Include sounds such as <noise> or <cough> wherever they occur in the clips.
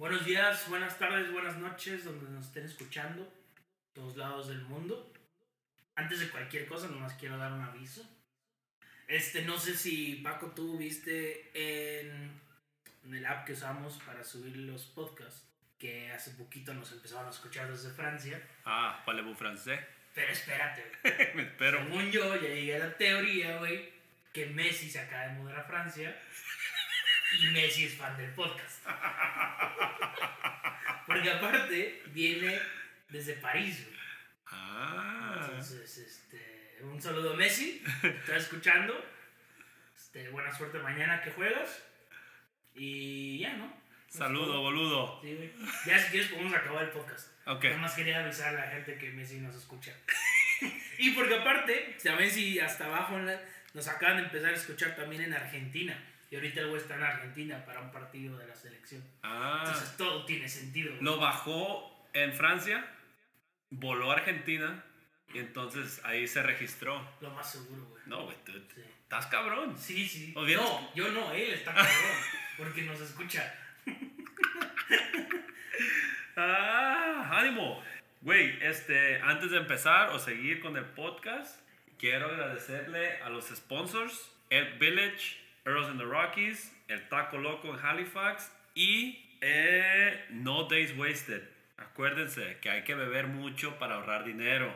Buenos días, buenas tardes, buenas noches, donde nos estén escuchando, todos lados del mundo. Antes de cualquier cosa, nomás quiero dar un aviso. Este, no sé si Paco tú viste en, en el app que usamos para subir los podcasts, que hace poquito nos empezaron a escuchar desde Francia. Ah, parlez-vous français? Pero espérate. <laughs> Me espero. Según yo, ya llegué a la teoría, güey, que Messi se acaba de mudar a Francia y Messi es fan del podcast. Porque aparte viene desde París, güey. Ah. Entonces, este, un saludo a Messi, estás escuchando. Este, buena suerte mañana que juegas. Y ya, ¿no? Saludo, boludo. Sí, güey. Ya si quieres podemos acabar el podcast. Ok. Nada más quería avisar a la gente que Messi nos escucha. <laughs> y porque aparte, también si hasta abajo en la- nos acaban de empezar a escuchar también en Argentina. Y ahorita el güey está en Argentina para un partido de la selección. Ah. Entonces todo tiene sentido. güey. Lo bajó en Francia, voló a Argentina y entonces ahí se registró. Lo más seguro, güey. No, güey, tú Sí. estás cabrón. Sí, sí. No, yo no, él está cabrón. <laughs> porque nos escucha. <laughs> Ah, ánimo. Güey, este, antes de empezar o seguir con el podcast, quiero agradecerle a los sponsors, El Village, Earls in the Rockies, El Taco Loco en Halifax y eh, No Days Wasted. Acuérdense que hay que beber mucho para ahorrar dinero.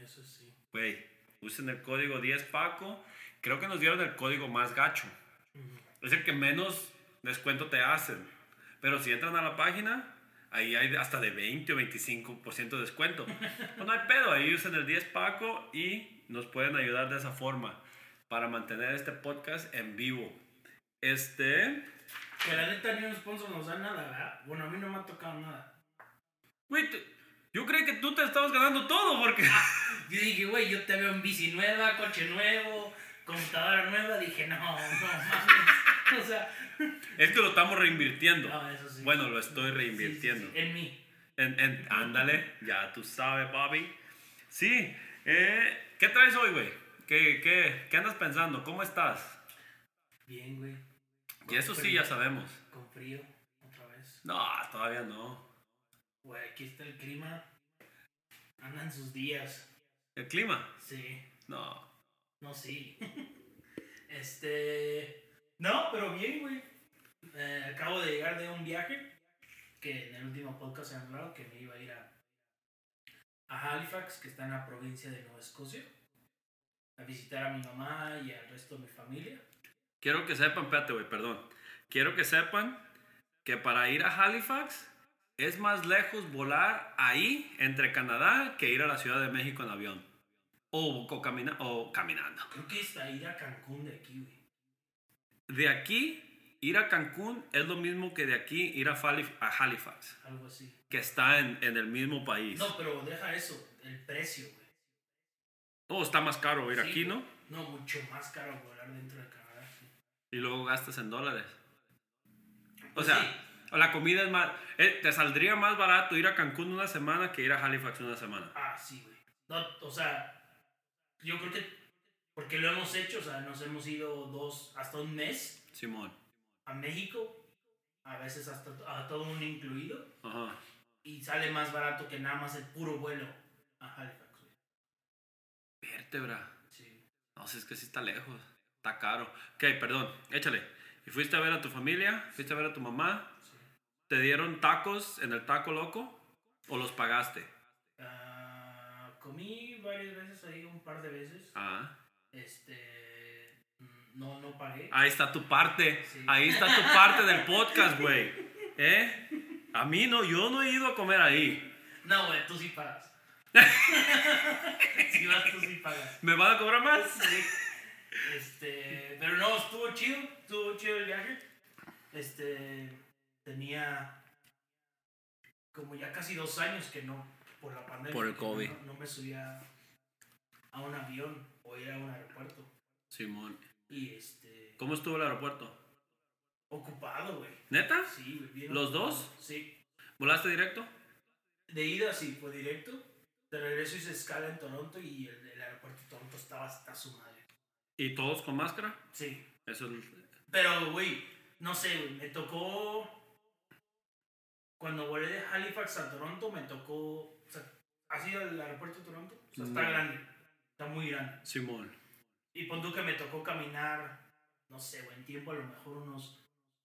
Eso sí. Güey, usen el código 10PACO. Creo que nos dieron el código más gacho. Es el que menos descuento te hacen. Pero si entran a la página, ahí hay hasta de 20 o 25% de descuento. <laughs> Pues no hay pedo, ahí usen el 10 Paco y nos pueden ayudar de esa forma para mantener este podcast en vivo. Este. Que la neta ni un sponsor nos da nada, ¿verdad? Bueno, a mí no me ha tocado nada. Güey, yo creí que tú te estabas ganando todo porque. <laughs> Yo dije, güey, yo te veo en bici nueva, coche nuevo, computadora nueva. Dije, no, no mames. <laughs> O sea, Es que lo estamos reinvirtiendo. no, eso sí. Bueno, lo estoy Sí, sí, reinvirtiendo. sí, En mí. En, en- ándale, ya tú sabes, Bobby. Sí, eh, ¿qué traes hoy, güey? ¿Qué, qué, ¿Qué andas pensando? ¿Cómo estás? Bien, güey. Y eso sí, ya sabemos. Con frío, otra vez. No, todavía no. Güey, aquí está el clima. Andan sus días. ¿El clima? Sí. No. No, sí. <laughs> este. No, pero bien, güey. Eh, acabo de llegar de un viaje que en el último podcast se han hablado que me iba a ir a, a Halifax, que está en la provincia de Nueva Escocia, a visitar a mi mamá y al resto de mi familia. Quiero que sepan, espérate, güey, perdón. Quiero que sepan que para ir a Halifax es más lejos volar ahí, entre Canadá, que ir a la Ciudad de México en avión. O, o camina- o caminando. Creo que está ir a Cancún de aquí, güey. De aquí, ir a Cancún es lo mismo que de aquí ir a, Halifax, Algo así. que está en, en el mismo país. No, pero deja eso, el precio, güey. Oh, está más caro ir Sí, aquí, ¿no? No, mucho más caro volar dentro de Canadá. sí. Y luego gastas en dólares. O Pues sea, sí. la comida es más... eh, te saldría más barato ir a Cancún una semana que ir a Halifax una semana. Ah, sí, güey. No, o sea, yo creo que porque lo hemos hecho, o sea, nos hemos ido dos, hasta un mes Simón. a México, a veces hasta a todo un incluido, Ajá. y sale más barato que nada más el puro vuelo a Halifax. Vértebra. Sí. No sé, es que sí está lejos. Está caro. Ok, perdón. Échale. ¿Y fuiste a ver a tu familia? ¿Fuiste a ver a tu mamá? sí. ¿Te dieron tacos en el taco loco? ¿O los pagaste? Ah, comí varias veces ahí, un par de veces. Ah. Este, mm, no, no pagué. Ahí está tu parte. Sí. Ahí está tu parte del podcast, güey. ¿Eh? A mí no, yo no he ido a comer ahí. No, güey, tú sí pagas. Si vas, tú sí pagas. ¿Me van a cobrar más? Sí. Este, pero no, estuvo chido, estuvo chido el viaje. Este, tenía como ya casi dos años que no, por la pandemia. Por el COVID. No, no me subía a un avión o ir a un aeropuerto. Simón. Y este, ¿Cómo estuvo el aeropuerto? ocupado, güey. ¿Neta? Sí, güey, ¿Los ocupado. dos? Sí. ¿Volaste directo? De ida sí, fue directo. De regreso hice escala en Toronto y el, el aeropuerto de Toronto estaba hasta su madre. ¿Y todos con máscara? Sí. Eso es... Pero, güey, no sé, me tocó cuando volé de Halifax a Toronto me tocó, o sea, ¿has ido al aeropuerto de Toronto? O sea, está No. grande, está muy grande. Simón. Y pon tú que me tocó caminar, no sé, buen tiempo, a lo mejor unos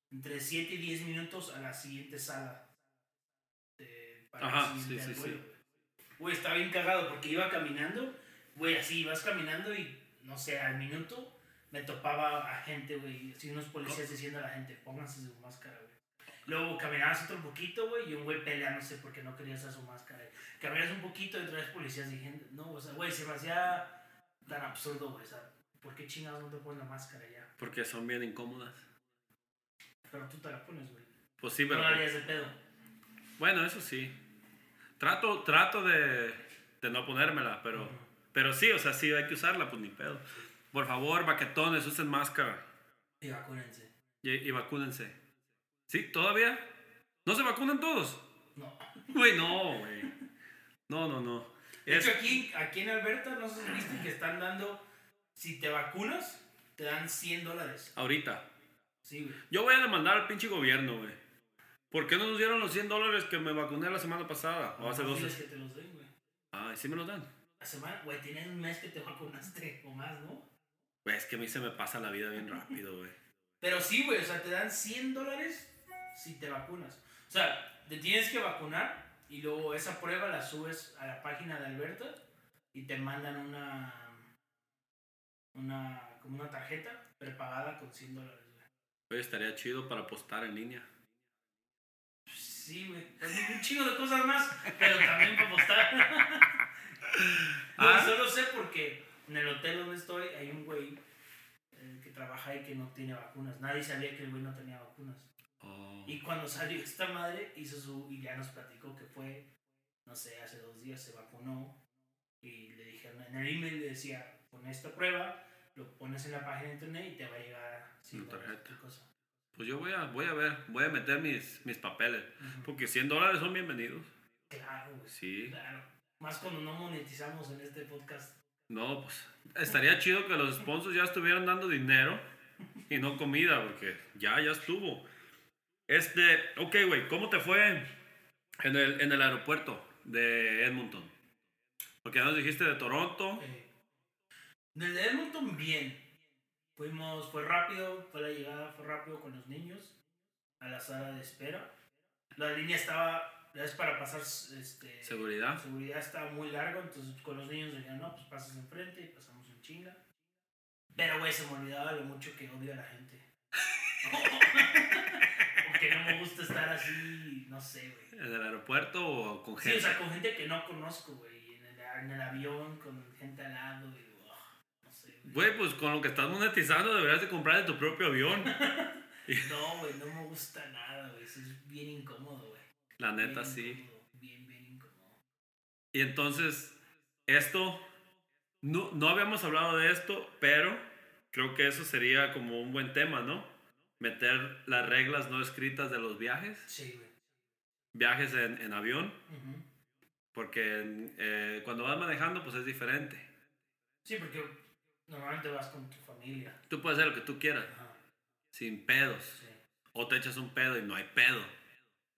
entre 7 y 10 minutos a la siguiente sala. de- para Ajá, el siguiente sí, sí. Güey. Está bien cagado porque iba caminando, güey, así ibas caminando y, no sé, al minuto me topaba a gente, güey, así unos policías diciendo a la gente, pónganse su máscara, güey. Luego caminabas otro poquito, güey, y un güey peleándose porque no quería usar su máscara. Caminas un poquito y otra vez policías diciendo, no, o sea, güey, se me hacía tan absurdo, güey, o sea, ¿por qué chingados no te pones la máscara ya? Porque son bien incómodas. Pero tú te la pones, güey. Pues sí, No pero. la harías de pedo. Bueno, eso sí. Trato, trato de, de no ponérmela, pero. Pero sí, o sea, sí hay que usarla, pues ni pedo. Por favor, baquetones, usen máscara. Y vacúnense. Y, y vacúnense. ¿Sí? ¿Todavía? ¿No se vacunan todos? No. Güey, no, güey. No, no, no. De Es, hecho, aquí, aquí en Alberta, no sé si viste que están dando, si te vacunas, te dan 100 dólares. ahorita. Sí, güey. Yo voy a demandar al pinche gobierno, güey. ¿Por qué no nos dieron los 100 dólares que me vacuné la semana pasada? O hace dos. diles que te los den, güey. Ay, sí me los dan. La semana, güey, tienes un mes que te vacunaste <laughs> o más, ¿no? Güey, es que a mí se me pasa la vida bien rápido, güey. Pero sí, güey, o sea, te dan 100 dólares si te vacunas. O sea, te tienes que vacunar y luego esa prueba la subes a la página de Alberta y te mandan una, una, como una tarjeta prepagada con 100 dólares, güey. Oye, estaría chido para apostar en línea. Sí, güey, es un chingo de cosas más, pero también para apostar. <laughs> Ah. Güey, solo sé porque en el hotel donde estoy hay un güey eh, que trabaja ahí que no tiene vacunas. Nadie sabía que el güey no tenía vacunas. Oh. Y cuando salió esta madre, hizo su. Y ya nos platicó que fue, no sé, hace dos días se vacunó. Y le dijeron, en el email le decía, pon esta prueba, lo pones en la página de internet y te va a llegar. Dólares, tarjeta. cosa. Pues yo voy a, voy a ver, voy a meter mis, mis papeles. Porque 100 dólares son bienvenidos. Claro, güey. Sí. Claro. Más cuando no monetizamos en este podcast. No, pues estaría chido que los sponsors ya estuvieran dando dinero y no comida, porque ya, ya estuvo. Este, ok, güey, ¿cómo te fue en el, en el aeropuerto de Edmonton? Porque ya nos dijiste de Toronto. Eh, Del de Edmonton, bien. Fuimos, fue rápido, fue la llegada, fue rápido con los niños a la sala de espera. La línea estaba, es para pasar este, Seguridad. seguridad estaba muy largo, entonces con los niños decían, no, pues pasas enfrente y pasamos en chinga. Pero, güey, se me olvidaba lo mucho que odio a la gente. <laughs> Porque no me gusta estar así, no sé, güey. ¿En el aeropuerto o con Sí, gente? o sea, con gente que no conozco, güey. En el, en el avión, con gente al lado, güey. Güey, pues con lo que estás monetizando deberías de comprar de tu propio avión. <laughs> <laughs> No, güey, no me gusta nada, güey. Eso es bien incómodo, güey. La neta, Bien sí. incómodo, Bien, bien incómodo. Y entonces, esto, no, no habíamos hablado de esto, pero creo que eso sería como un buen tema, ¿no? Meter las reglas no escritas de los viajes, Sí, güey. viajes en, en avión, porque eh, cuando vas manejando, pues es diferente. Sí, porque normalmente vas con tu familia. Tú puedes hacer lo que tú quieras, Ajá, sin pedos. sí. O te echas un pedo y no hay pedo.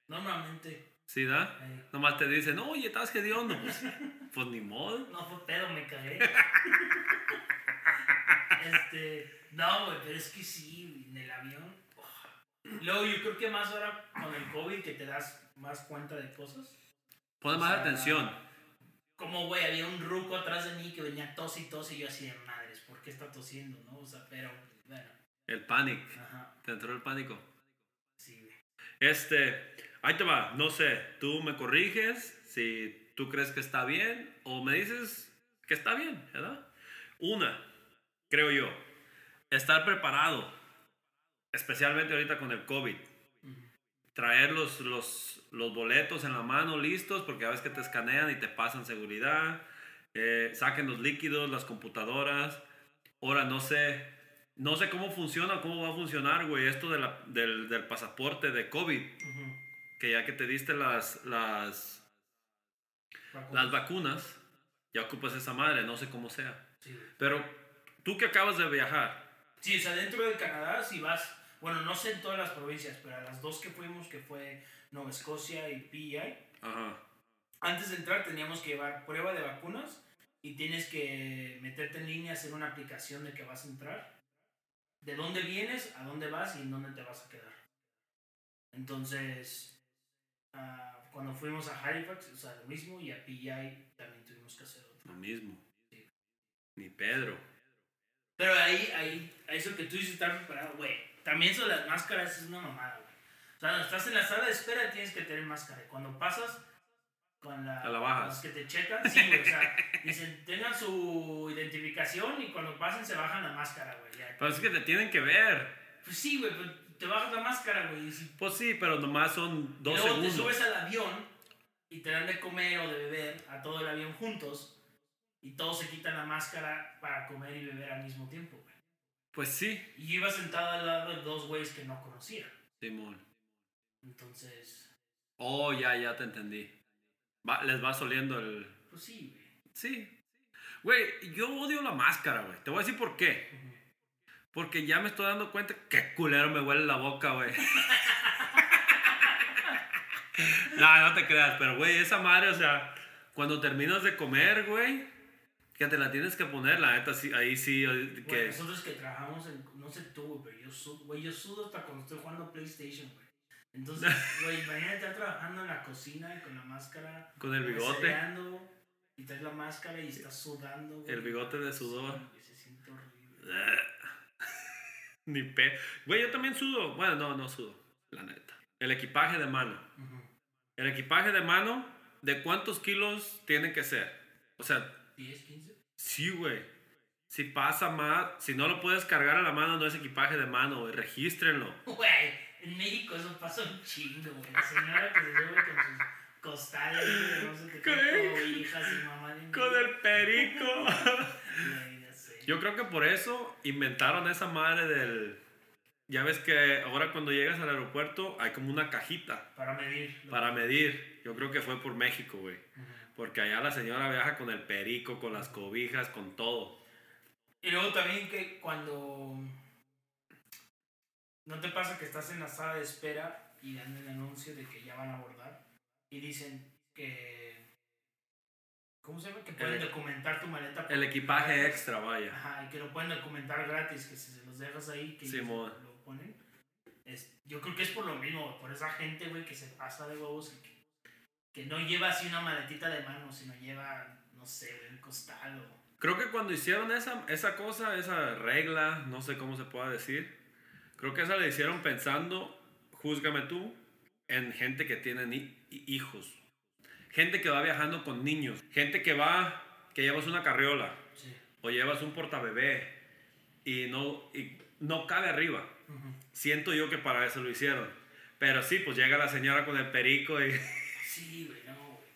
Normalmente, ¿Sí, da? Nomás te dicen, oye, estás hediondo. Pues, <laughs> pues ni modo. no fue pedo, me cagué. <laughs> este, no, güey, pero es que sí, en el avión. Luego, yo creo que más ahora con el COVID que te das más cuenta de cosas. Pon O más sea, atención. Como, güey, había un ruco atrás de mí que venía tos y tos y yo así de madres, ¿por qué está tosiendo, no? O sea, pero, bueno, El pánico. Te entró el pánico. sí, güey. Este, ahí te va, no sé, tú me corriges si tú crees que está bien o me dices que está bien, ¿verdad? Una, creo yo, estar preparado, especialmente ahorita con el COVID. Traer los, los, los boletos en la mano listos porque a veces que te escanean y te pasan seguridad. Eh, saquen los líquidos, las computadoras. Ahora no sé, no sé cómo funciona, cómo va a funcionar, güey, esto de la- del, del pasaporte de COVID que ya que te diste las, las, Vacunas. las vacunas, ya ocupas esa madre, no sé cómo sea. Sí. Pero tú que acabas de viajar, Sí, o sea, dentro de Canadá, si vas, bueno, no sé en todas las provincias, pero a las dos que fuimos, que fue Nueva Escocia y PEI, Ajá. antes de entrar teníamos que llevar prueba de vacunas y tienes que meterte en línea, hacer una aplicación de que vas a entrar, de dónde vienes, a dónde vas y en dónde te vas a quedar. Entonces, ah, cuando fuimos a Halifax, o sea, lo mismo, y a PEI también tuvimos que hacer otro. Lo mismo. Sí. Ni Pedro. Pero ahí, ahí, eso que tú dices estar preparado, güey. También eso de las máscaras es una mamada, güey. O sea, cuando estás en la sala de espera tienes que tener máscara. Y cuando pasas con la, A la bajas. los que te checan, sí, güey. O sea, <laughs> dicen, tengan su identificación y cuando pasen se bajan la máscara, güey. ya. Pero es que te tienen que ver. Pues sí, güey, pues te bajas la máscara, güey. Si- Pues sí, pero nomás son y dos luego segundos. te subes al avión y te dan de comer o de beber a todo el avión juntos. Y todos se quitan la máscara para comer y beber al mismo tiempo, güey. Pues sí. Y yo iba sentado al lado de dos güeyes que no conocía. Simón. Entonces, Oh, ya, ya te entendí. Va- les va soliendo el... pues sí, güey. Sí. Güey, yo odio la máscara, güey. Te voy a decir por qué. Porque ya me estoy dando cuenta que culero me huele la boca, güey. <laughs> no, no te creas, pero güey, esa madre, o sea, cuando terminas de comer, güey, que te la tienes que poner, la neta, sí, ahí sí, que... nosotros que trabajamos en, no sé tú, güey, pero yo sudo, güey, yo sudo hasta cuando estoy jugando PlayStation, güey. Entonces, güey, imagínate estar trabajando en la cocina y con la máscara. Con el bigote. Y traes la máscara y estás sudando, güey. El bigote de sudor. Sí, se siente horrible. <laughs> Ni pe... Güey, yo también sudo. Bueno, no, no sudo, la neta. El equipaje de mano. El equipaje de mano, ¿de cuántos kilos tiene que ser? O sea, 10, 15. sí, güey. Si pasa más, si no lo puedes cargar a la mano, no es equipaje de mano, güey. Regístrenlo. <laughs> Güey, en México eso pasa un chingo, güey. La señora que se sube con sus costales, no sé qué, el- hijas y mamá de Con el perico. <laughs> Yo creo que por eso inventaron esa madre del... Ya ves que ahora cuando llegas al aeropuerto hay como una cajita Para medir. para medir. Yo creo que fue por México, güey. Porque allá la señora viaja con el perico, con las cobijas, con todo. Y luego también que cuando no te pasa que estás en la sala de espera y dan el anuncio de que ya van a abordar y dicen que ¿cómo se llama? que pueden El- documentar tu maleta El equipaje gratis. extra, vaya. Ajá, y que lo pueden documentar gratis, que si se los dejas ahí que Simón. lo ponen. Es- yo creo que es por lo mismo, por esa gente, güey, que se pasa de huevos y que, que no lleva así una maletita de mano, sino lleva, no sé, un costal o... Creo que cuando hicieron esa, esa cosa, esa regla, no sé cómo se pueda decir, creo que esa la hicieron pensando, júzgame tú, en gente que tiene hijos. Gente que va viajando con niños. Gente que va, que llevas una carriola Sí. o llevas un portabebé y no, y no cabe arriba. Ujú. Siento yo que para eso lo hicieron. Pero sí, pues llega la señora con el perico y... <laughs> Sí, güey, no, güey.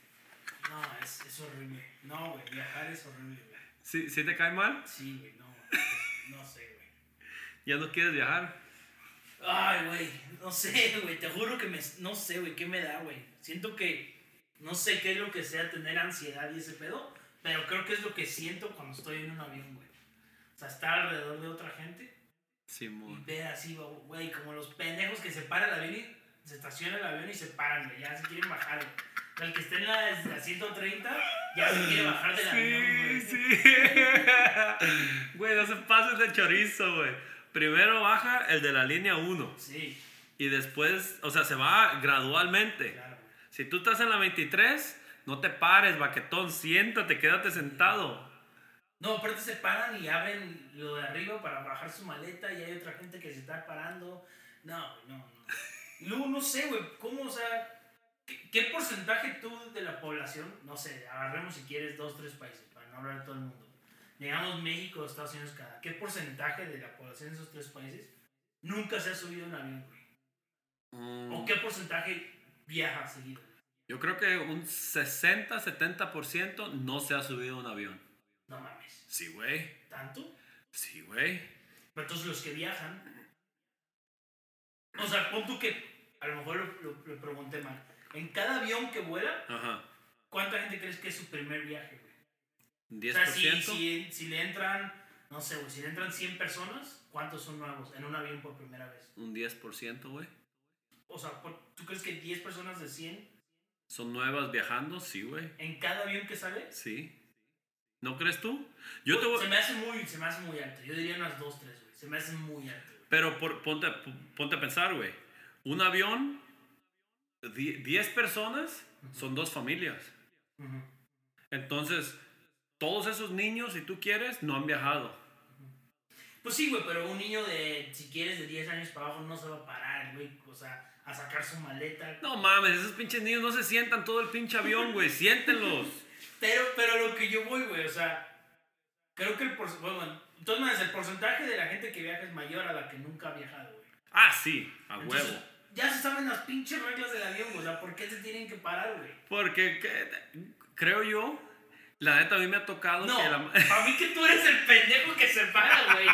No, es, es horrible. No, güey, viajar es horrible, güey. ¿Sí, sí te cae mal? Sí, güey, no. No sé, güey. ¿Ya no quieres viajar? Ay, güey, no sé, <laughs> güey, te juro que me... No sé, güey, ¿qué me da, güey? Siento que... No sé qué es lo que sea tener ansiedad y ese pedo, pero creo que es lo que siento cuando estoy en un avión, güey. O sea, estar alrededor de otra gente y Simón. ver así, güey, como los pendejos que se para el avión y se estaciona el avión y se paran, güey, ya se quieren bajar, güey. O sea, El que esté en la, la 130 ya se quiere bajar del avión, güey. Sí, sí. <laughs> Güey, no se pases de chorizo, güey. Primero baja el de la línea 1 Sí, y después, o sea, se va gradualmente. claro. Si tú estás en la 23, no te pares, baquetón, siéntate, quédate sentado. No, aparte se paran y abren lo de arriba para bajar su maleta y hay otra gente que se está parando. No, no, no. <laughs> Luego no sé, güey, ¿cómo, o sea, ¿qué, qué porcentaje tú de la población, no sé, agarremos si quieres dos, tres países, para no hablar de todo el mundo, digamos México, Estados Unidos, Canadá, ¿qué porcentaje de la población de esos tres países nunca se ha subido en avión, güey? Mm, ¿O qué porcentaje viaja seguido? Yo creo que un 60-70% no se ha subido a un avión. No mames, Sí, güey. ¿tanto? Sí, güey. Pero entonces los que viajan. O sea, pon tú que. A lo mejor lo, lo- lo pregunté mal. En cada avión que vuela, Ajá. ¿cuánta gente crees que es su primer viaje, güey? ¿10%? O sea, si, si, si le entran. No sé, güey, si le entran 100 personas, ¿cuántos son nuevos en un avión por primera vez? Un 10%, güey. O sea, ¿tú crees que 10 personas de 100 ¿Son nuevas viajando? Sí, güey. en cada avión que sale? Sí. ¿No crees tú? Yo te voy- Se me hace muy, se me hace muy alto. Yo diría unas 2, 3, güey. Se me hace muy alto, güey. Pero por- ponte, ponte a pensar, güey. Un avión, die- 10 personas son dos familias. Entonces, todos esos niños, si tú quieres, no han viajado. Pues sí, güey, pero un niño de, si quieres, de 10 años para abajo no se va a parar, güey. O sea, a sacar su maleta. No mames, esos pinches niños no se sientan todo el pinche avión, güey. <laughs> Siéntenlos. Pero, pero lo que yo voy, güey, o sea, creo que el porcentaje, bueno, maneras, el porcentaje de la gente que viaja es mayor a la que nunca ha viajado, güey. Ah, sí, a Entonces, huevo. Ya se saben las pinches reglas del avión, güey, o sea, ¿por qué se tienen que parar, güey? Porque creo yo, la neta a mí me ha tocado No, que la... para mí que tú eres el pendejo que se para, güey.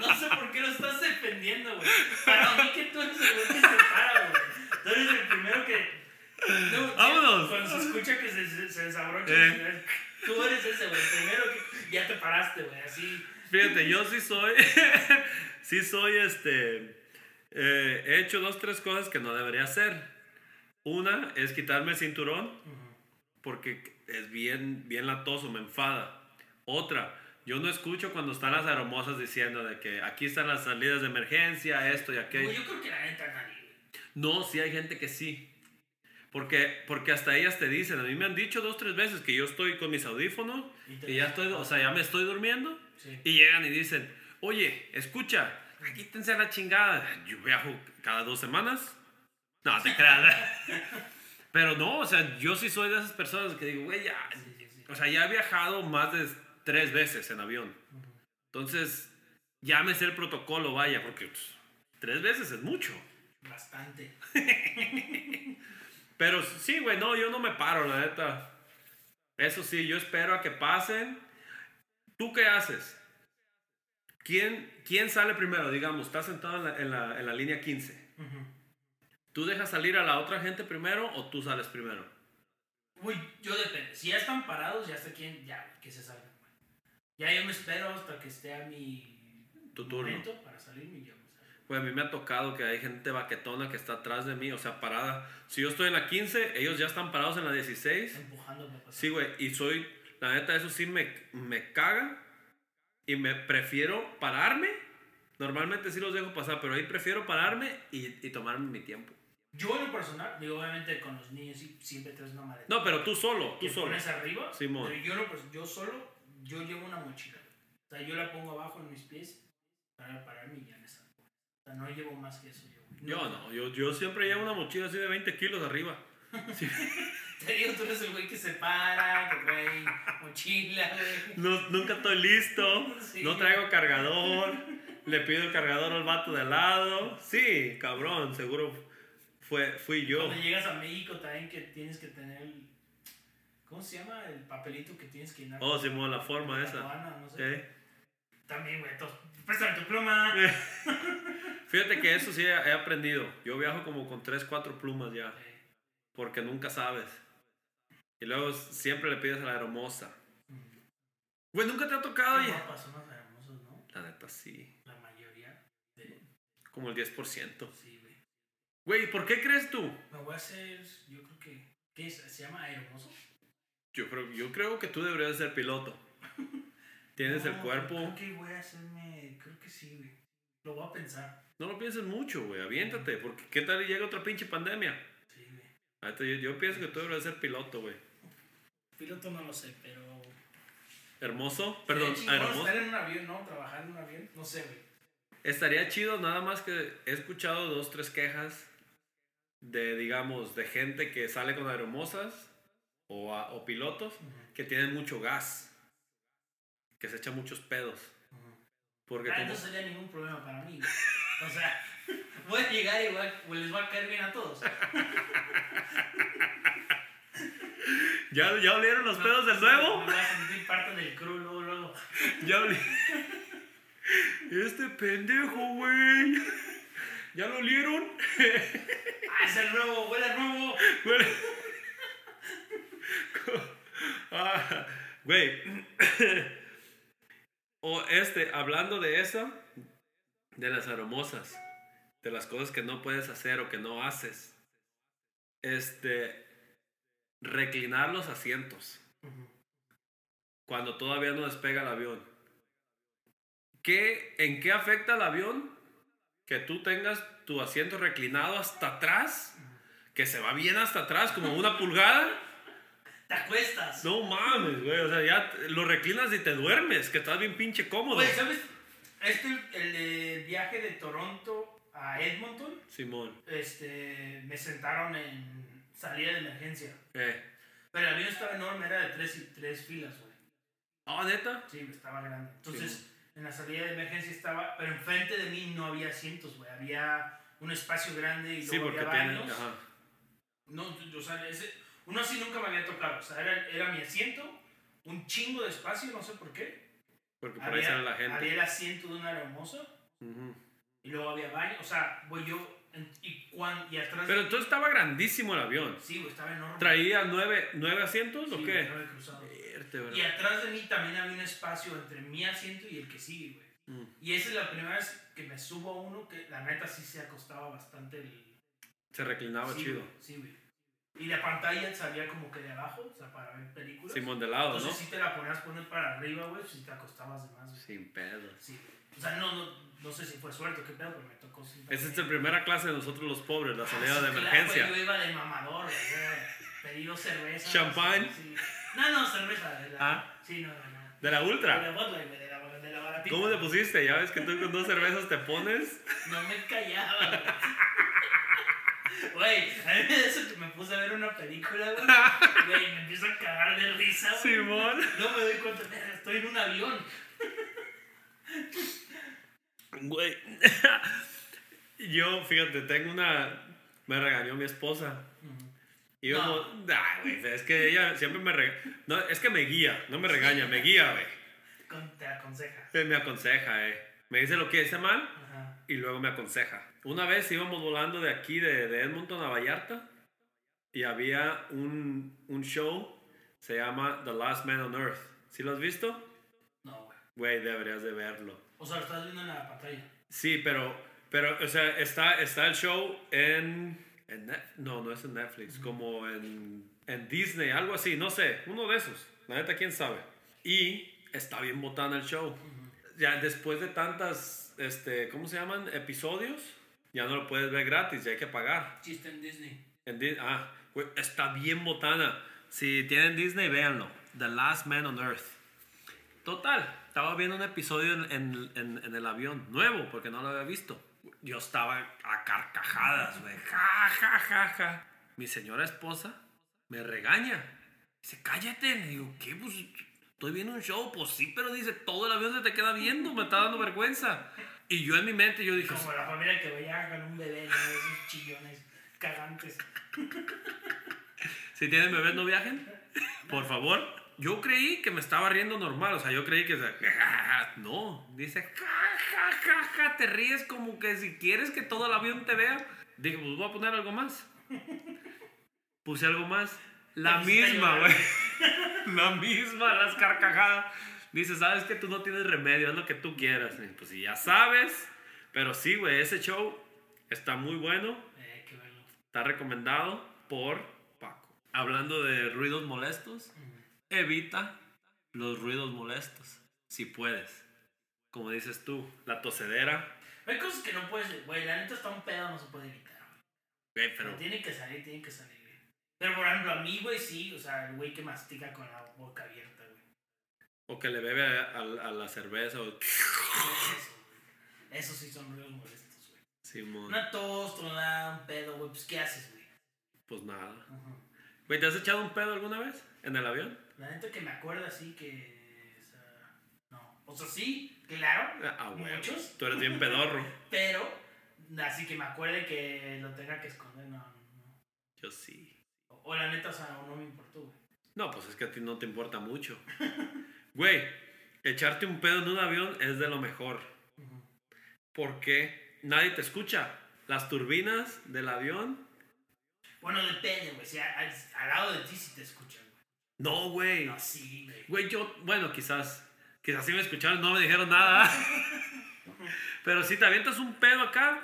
No sé por qué lo estás defendiendo, güey. Para mí que tú eres el güey que se para, güey. Tú eres el primero que... No, Vámonos. Cuando se escucha que se, se, se desabrocha, Eh. tú eres ese, güey. Primero que ya te paraste, güey, así. Fíjate, yo sí soy, <laughs> sí soy este, eh, he hecho dos, tres cosas que no debería hacer. Una es quitarme el cinturón porque es bien, bien latoso, me enfada. Otra, yo no escucho cuando están las aeromosas diciendo de que aquí están las salidas de emergencia, esto y aquello. Güey, yo creo que la neta nadie. No, sí hay gente que sí. Porque, porque hasta ellas te dicen, a mí me han dicho dos, tres veces que yo estoy con mis audífonos Y y ya estoy, o sea, ya me estoy durmiendo Sí. y llegan y dicen, oye, escucha, quítense la chingada. Yo viajo cada dos semanas. No, te creas. <laughs> Pero no, o sea, yo sí soy de esas personas que digo, güey, ya. O sea, ya he viajado más de tres veces en avión. Entonces, ya me sé el protocolo, vaya, porque pues, tres veces es mucho. Bastante. <laughs> Pero sí, güey, no, yo no me paro, la neta. Eso sí, yo espero a que pasen. ¿Tú qué haces? ¿Quién, quién sale primero? Digamos, estás sentado en la, en la- en la línea 15. Ujú. ¿Tú dejas salir a la otra gente primero o tú sales primero? Güey, yo depende. Si ya están parados, ya hasta quién, ya, que se salgan. Ya yo me espero hasta que esté a mi Tu turno. momento para salir y yo me salgo. Pues a mí me ha tocado que hay gente baquetona que está atrás de mí, o sea, parada. Si yo estoy en la 15, ellos ya están parados en la 16. Empujando para pasar. Sí, güey, y soy, la neta, eso sí me, me caga y me prefiero pararme. Normalmente sí los dejo pasar, pero ahí prefiero pararme y, y tomarme mi tiempo. Yo en lo personal, digo, obviamente con los niños siempre traes una maleta. No, pero tú solo, tú solo. pones arriba. Simón. Pero yo, lo yo solo, yo llevo una mochila. O sea, yo la pongo abajo en mis pies para pararme y ya me salgo. O sea, no llevo más que eso yo. güey. Yo no, yo, yo siempre llevo una mochila así de 20 kilos arriba. <laughs> Te digo, tú eres el güey que se para, que trae mochila, güey. No- nunca estoy listo, Sí. no traigo cargador, le pido el cargador al vato de al lado. Sí, cabrón, seguro fue, fui yo. Cuando llegas a México también que tienes que tener el... ¿Cómo se llama? El papelito que tienes que llenar. Oh, Simón, la forma La esa. no sé. ¿Eh? También, güey. Préstame tu pluma. <laughs> Fíjate que eso sí he, aprendido. Yo viajo como con 3, 4 plumas ya, Eh, porque nunca sabes. Y luego siempre le pides a la hermosa. Güey, nunca te ha tocado. La neta, sí. La mayoría. De... Como el 10%. Sí, güey. ¿por qué crees tú? Me voy a hacer, yo creo que, ¿qué es? ¿Se llama hermoso? Yo creo, yo creo que tú deberías ser piloto. <laughs> Tienes el cuerpo. Creo que voy a hacerme, creo que sí, güey. Lo voy a pensar. No lo pienses mucho, güey. Aviéntate. Porque qué tal llega otra pinche pandemia. Sí, güey. Neta, Yo, yo pienso que tú deberías ser piloto, güey. Piloto no lo sé, pero... Hermoso. Perdón, hermoso. estar en un avión, ¿no? Trabajar en un avión. No sé, güey. Estaría chido, nada más que he escuchado dos, tres quejas de, digamos, de gente que sale con aeromosas o, a- o pilotos que tienen mucho gas, que se echan muchos pedos. Porque Ah, como- no sería ningún problema para mí. O sea, <laughs> voy a llegar y voy a- pues, les va a caer bien a todos. <laughs> ¿Ya, ¿Ya olieron los pedos del nuevo? Me voy a sentir parte del crew luego, luego. Ya olí. <laughs> Este pendejo, güey. ¿Ya lo olieron? <laughs> Ah, es el nuevo, huele a nuevo. Güey. Ah, Güey. O este, hablando de eso, de las hermosas, de las cosas que no puedes hacer o que no haces. Este, reclinar los asientos cuando todavía no despega el avión. ¿Qué, ¿En qué afecta el avión que tú tengas tu asiento reclinado hasta atrás? Que se va bien hasta atrás, como una pulgada. Te acuestas. No mames, güey. O sea, ya lo reclinas y te duermes, que estás bien pinche cómodo. Güey, ¿sabes? Este, el viaje de Toronto a Edmonton, Simón. este, me sentaron en salida de emergencia. Eh. Pero el avión estaba enorme, era de tres, y- tres filas, güey. Ah, neta. Sí, estaba grande. Entonces, en la salida de emergencia estaba, pero enfrente de mí no había asientos, güey. Había un espacio grande y Sí, luego porque había baños. Ajá. No, o sea, ese, uno así nunca me había tocado. O sea, era, era mi asiento, un chingo de espacio, no sé por qué. Porque por ahí sale la gente. había el asiento de una hermosa Ujú. y luego había baño. O sea, voy yo y, cuan, y atrás. Pero entonces estaba grandísimo el avión. sí, güey, estaba enorme. ¿Traía nueve, nueve asientos Sí, o güey, qué? Y atrás de mí también había un espacio entre mi asiento y el que sigue, güey. Mm. Y esa es la primera vez que me subo a uno que la neta sí se acostaba bastante el. Se reclinaba sí, chido. güey, sí, güey. Y la pantalla salía como que de abajo, o sea, para ver películas. Simón de lado, ¿no? Entonces si te la ponías poner para arriba, güey, si te acostabas de más, güey. Sin pedo. Sí. O sea, no, no, no sé si fue suerte o qué pedo, pero me tocó sentarme Esa es la primera clase de nosotros los pobres, la Ah, salida sí, de claro, emergencia. güey, yo iba de mamador, güey. era- Pedí dos cervezas. ¿Champán? sí. No, no, cerveza. De la, Ah. Sí, no, no, no. De la De Ultra. la Bud Light, güey, de la, de la baratita. ¿Cómo te pusiste? Ya ves que tú con dos cervezas te pones. <laughs> No me callaba, güey. Güey, a mí de eso que me puse a ver una película, güey. Güey, me empiezo a cagar de risa, güey. Simón. No me doy cuenta, estoy en un avión. Güey. <laughs> Yo, fíjate, tengo una. Me regañó mi esposa. Y yo, No. güey, es que ella siempre me regaña. No, es que me guía, no me regaña, me guía, güey. Te aconseja. Eh, Me aconseja, eh. Me dice lo que hice mal Ajá. y luego me aconseja. Una vez íbamos volando de aquí, de, de Edmonton a Vallarta, y había un, un show, se llama The Last Man on Earth. ¿Sí lo has visto? No, güey. Güey, deberías de verlo. O sea, lo estás viendo en la pantalla. Sí, pero, pero o sea, está, está el show en... en no, no es en Netflix, como en, en Disney, algo así, no sé, uno de esos. La neta, quién sabe. Y está bien botana el show. Ya después de tantas, este, ¿cómo se llaman? Episodios, ya no lo puedes ver gratis, ya hay que pagar. Chiste en Disney. En Di- ah, está bien botana. Si tienen Disney, véanlo. The Last Man on Earth. Total, estaba viendo un episodio en- en- en el avión, nuevo, porque no lo había visto. Yo estaba a carcajadas, güey. Ja, ja, ja, ja. Mi señora esposa me regaña. Dice, cállate. Le digo, ¿qué? Pues estoy viendo un show. Pues sí, pero dice, todo el avión se te queda viendo. Me está dando vergüenza. Y yo en mi mente, yo dije, Como la familia que veía con un bebé, ¿no? Esos chillones cagantes. <laughs> Si tienen bebés, no viajen. Por favor. Yo creí que me estaba riendo normal. O sea, yo creí que. o sea, <laughs> No. Dice, ja, ja, ja, ja. Te ríes como que si quieres que todo el avión te vea. Dije, pues voy a poner algo más. <laughs> Puse algo más. La misma, güey. <laughs> La misma, las carcajadas. Dice, sabes que tú no tienes remedio, haz lo que tú quieras. Y pues sí, ya sabes. Pero sí, güey, ese show está muy bueno. Eh, qué verlo. Está recomendado por Paco. Hablando de ruidos molestos, evita los ruidos molestos, si puedes. Como dices tú, la tosedera. Hay cosas que no puedes. Güey, la neta está un pedo, no se puede evitar, güey. Pero tiene que salir, tiene que salir, güey. Pero por ejemplo, a mí, güey, sí. O sea, el güey que mastica con la boca abierta, güey. o que le bebe a, a- a la cerveza o Eso, güey. Eso sí son ruidos molestos, güey. Simón. Una tos, tronada, un pedo, güey. Pues, ¿qué haces, güey? Pues nada. Güey, ¿te has echado un pedo alguna vez en el avión? La neta que me acuerda así que. O sea, no. O sea, sí, claro. Ah, güey. Muchos. Tú eres bien pedorro. <laughs> Pero, así que me acuerde que lo tenga que esconder, no, no. Yo sí. O, o la neta, o sea, no me importó, güey. No, pues es que a ti no te importa mucho. Güey, echarte un pedo en un avión es de lo mejor. Ujú. Porque nadie te escucha. Las turbinas del avión. Bueno, depende, güey. Si al, al lado de ti sí te escuchan. No, güey. No, sí, güey. Güey, yo, bueno, quizás, Quizás sí me escucharon, no me dijeron nada. <laughs> Pero si te avientas un pedo acá,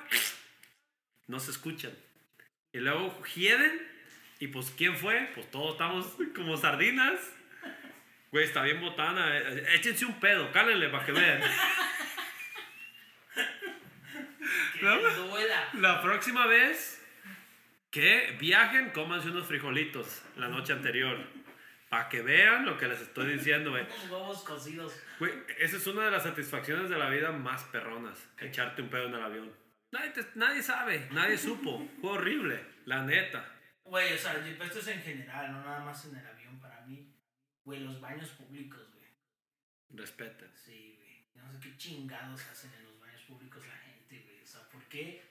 no se escuchan. Y luego hieden, y pues ¿quién fue? Pues todos estamos como sardinas. Güey, está bien botana. Échense un pedo, cálenle para que vean. Que ¿No? les duela. La próxima vez que viajen, cómanse unos frijolitos la noche anterior. Para que vean lo que les estoy diciendo, güey. Huevos cocidos. Güey, esa es una de las satisfacciones de la vida más perronas. Echarte un pedo en el avión. Nadie, te- nadie sabe, nadie supo. Fue horrible, la neta. Güey, o sea, esto es en general, no nada más en el avión para mí. Güey, los baños públicos, güey. Respeten. Sí, güey. No sé qué chingados hacen en los baños públicos la gente, güey. O sea, ¿por qué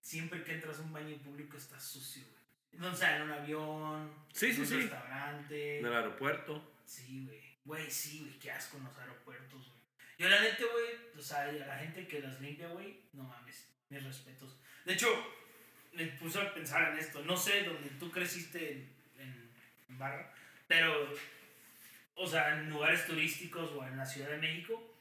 siempre que entras a un baño público estás sucio, güey? No, o sea, en un avión, Sí, en sí, un sí. restaurante. En el aeropuerto. Sí, güey. Güey, sí, güey, qué asco en los aeropuertos, güey. Yo la neta, güey, o sea, a la gente que las limpia, güey, no mames, mis respetos. De hecho, me puse a pensar en esto. No sé dónde tú creciste en, en, en Barra, pero, o sea, en lugares turísticos o en la Ciudad de México,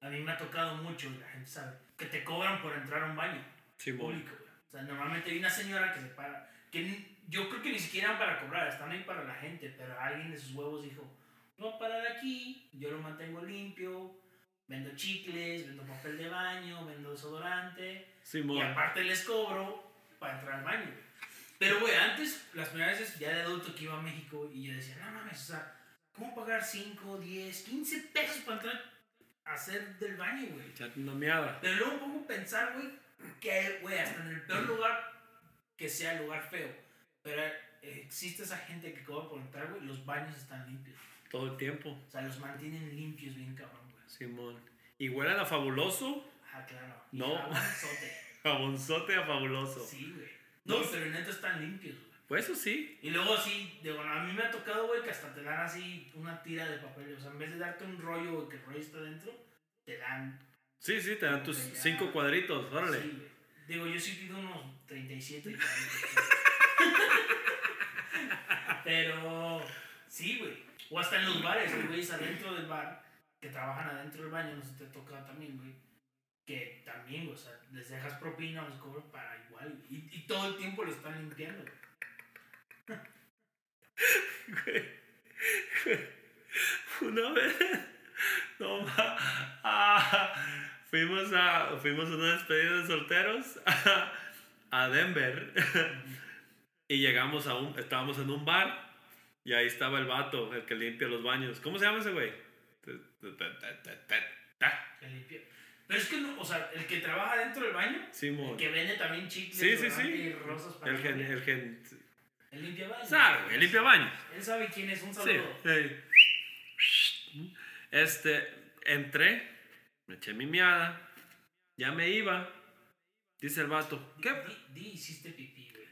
a mí me ha tocado mucho, la gente sabe, que te cobran por entrar a un baño Simón. público, güey. O sea, normalmente hay una señora que se para, que yo creo que ni siquiera eran para cobrar, están ahí para la gente, pero alguien de sus huevos dijo, no parar aquí, yo lo mantengo limpio, vendo chicles, vendo papel de baño, vendo desodorante, y Simón. aparte les cobro para entrar al baño. Pero, güey, antes, las primeras veces ya de adulto que iba a México, y yo decía, no mames, o sea, ¿cómo pagar 5, 10, 15 pesos para entrar a hacer del baño, güey? Echarte una miada. Pero luego pongo a pensar, güey, que, güey, hasta en el peor lugar que sea el lugar feo, pero eh, existe esa gente que cobra por entrar, güey, los baños están limpios. Todo el tiempo. O sea, los mantienen limpios bien cabrón, güey. Simón. Y huelen a fabuloso. Ah, claro. Y No. jabonzote. <laughs> Jabonzote a fabuloso. Sí, güey. No, No. pero neta están limpios, güey. Pues eso sí. Y luego sí, digo, a mí me ha tocado, güey, que hasta te dan así una tira de papel. O sea, en vez de darte un rollo, güey, que el rollo está dentro, te dan Sí, sí, te dan tus ya. cinco cuadritos. Órale. Sí, güey. Digo, yo sí pido unos 37 y 40. Pero, sí, güey. O hasta en los bares, güey, güeyes adentro del bar, que trabajan adentro del baño, no si te ha tocado también, güey. Que también, güey, o sea, les dejas propina o les cobran para igual. Y, y todo el tiempo lo están limpiando, güey. Una vez. No ah, fuimos a fuimos a una despedida de solteros a, <laughs> a Denver. <laughs> y llegamos a un estábamos en un bar y ahí estaba el vato, el que limpia los baños. ¿Cómo se llama ese güey? Que limpia. Pero es que, no, o sea, el que trabaja dentro del baño, el que vende también chicles Sí, sí, sí. y rosas para El gen, el gen, El limpia baño. sabe, el limpia baños. Él sabe quién es, un Sí. saludo. sí. Este, entré, me eché mi miada, ya me iba. Dice el vato, ¿qué? Di, di, hiciste pipí, güey.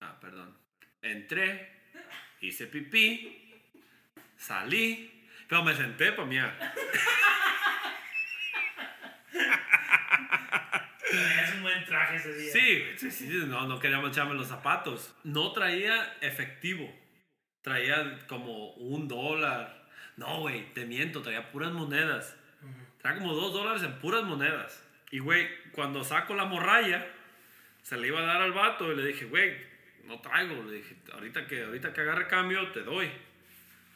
Ah, perdón. Entré, hice pipí, salí, pero me senté para miar. <laughs> Es un buen traje ese día. Sí, sí, sí, no, no quería mancharme los zapatos. No traía efectivo. Traía como un dólar. No, güey, te miento, traía puras monedas. Traía como dos dólares en puras monedas. Y, güey, cuando saco la morralla, se le iba a dar al vato y le dije, güey, no traigo. Le dije, ahorita que, ahorita que agarre cambio, te doy.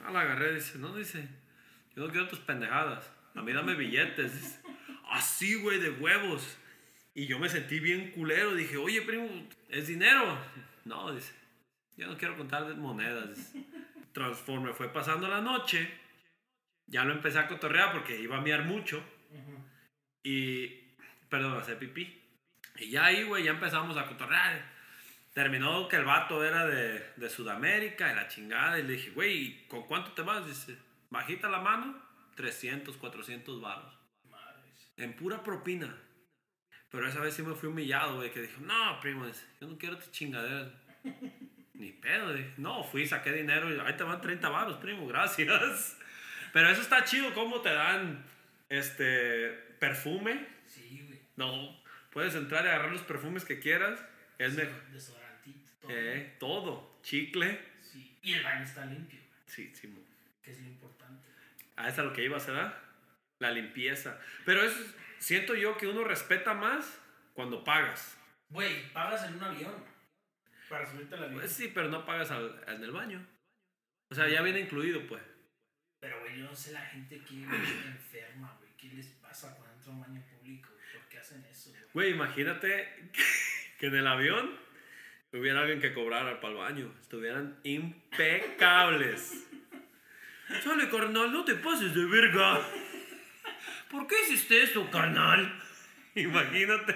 Ah, la agarré, dice, no, dice, yo no quiero tus pendejadas. A mí dame billetes. Dice, Así, güey, de huevos. Y yo me sentí bien culero. Dije, oye, primo, ¿es dinero? No, dice, yo no quiero contar monedas. Transforme fue pasando la noche. Ya lo empecé a cotorrear porque iba a miar mucho. Y, perdón, hacer pipí. Y ya ahí, güey, ya empezamos a cotorrear. Terminó que el vato era de, de Sudamérica y la chingada. Y le dije, güey, ¿con cuánto te vas? Dice, bajita la mano, 300, 400 baros. En pura propina. Pero esa vez sí me fui humillado, güey, que dije, no, primo, dice, yo no quiero tu chingadera. <laughs> Ni pedo, dije, no, fui, saqué dinero y ahí te van 30 baros, primo, gracias. Pero eso está chido, cómo te dan, este, perfume. Sí, güey. No, puedes entrar y agarrar los perfumes que quieras. Es mejor. Desodorantito, todo. Eh, todo. Chicle. Sí. Y el baño está limpio, güey, Sí, sí. que es lo importante. A esa es lo que iba a ser, La limpieza. Pero es, siento yo que uno respeta más cuando pagas. Güey, pagas en un avión para subirte al avión. Pues sí, pero no pagas al, en el baño. O sea, ya viene incluido, pues. Pero, güey, yo no sé la gente que enferma, güey. ¿Qué les pasa cuando entra a un baño público? ¿Por qué hacen eso, güey? Güey, imagínate <laughs> que en el avión hubiera alguien que cobrara para el baño. Estuvieran impecables. Sale, carnal, no te pases de verga. ¿Por qué hiciste esto, carnal? <laughs> Imagínate.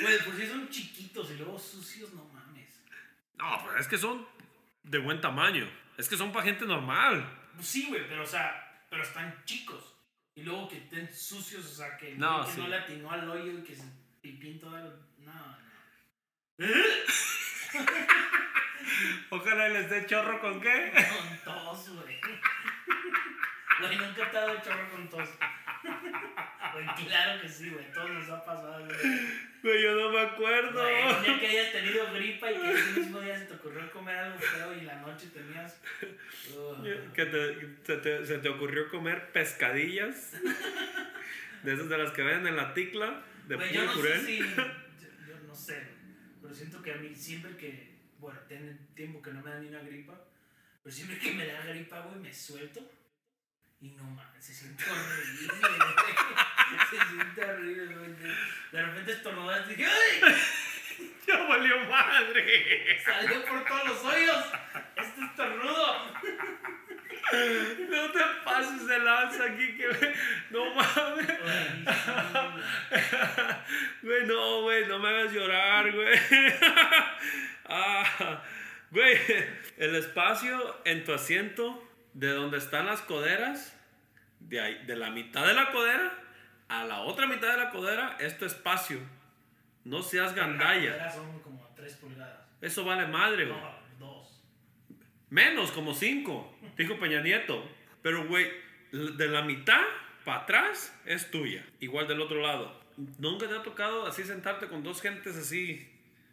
Güey, pues si son chiquitos y luego sucios, no mames. No, pero es que son de buen tamaño. Es que son para gente normal. Pues sí, güey, pero o sea, pero están chicos. Y luego que estén sucios, o sea, que no, que no le atinó al hoyo y que se pipín todo el... No, no. <laughs> Ojalá les dé chorro con qué? Con tos, güey. <laughs> Güey, nunca te ha dado chorro con tos. Güey, claro que sí, güey. Todo nos ha pasado, güey. Güey, yo no me acuerdo. Güey, un día que hayas tenido gripa y que ese mismo día se te ocurrió comer algo feo y la noche tenías. Que te, se, te, se te ocurrió comer pescadillas. de esas de las que venden en la ticla. De güey, yo no sé si. Yo, yo no sé, pero siento que a mí siempre que. Bueno, tiene tiempo que no me da ni una gripa. Pero siempre que me da gripa, güey, me suelto. Y no mames, se siente horrible, <laughs> Se siente horrible, güey. De repente estornudas y dije, ¡ay! <laughs> ¡Ya valió madre! Salió por todos los hoyos. Este estornudo. No te pases de lanza aquí que no mames. Güey, no, güey, no me hagas llorar, güey. Ah, güey, el espacio en tu asiento de donde están las coderas, de, ahí, de la mitad de la codera a la otra mitad de la codera, es tu espacio. No seas gandalla. son como 3 pulgadas. Eso vale madre, güey. No, dos. Menos, como 5, dijo Peña Nieto. Pero, güey, de la mitad para atrás es tuya. Igual del otro lado. ¿Nunca te ha tocado así sentarte con dos gentes así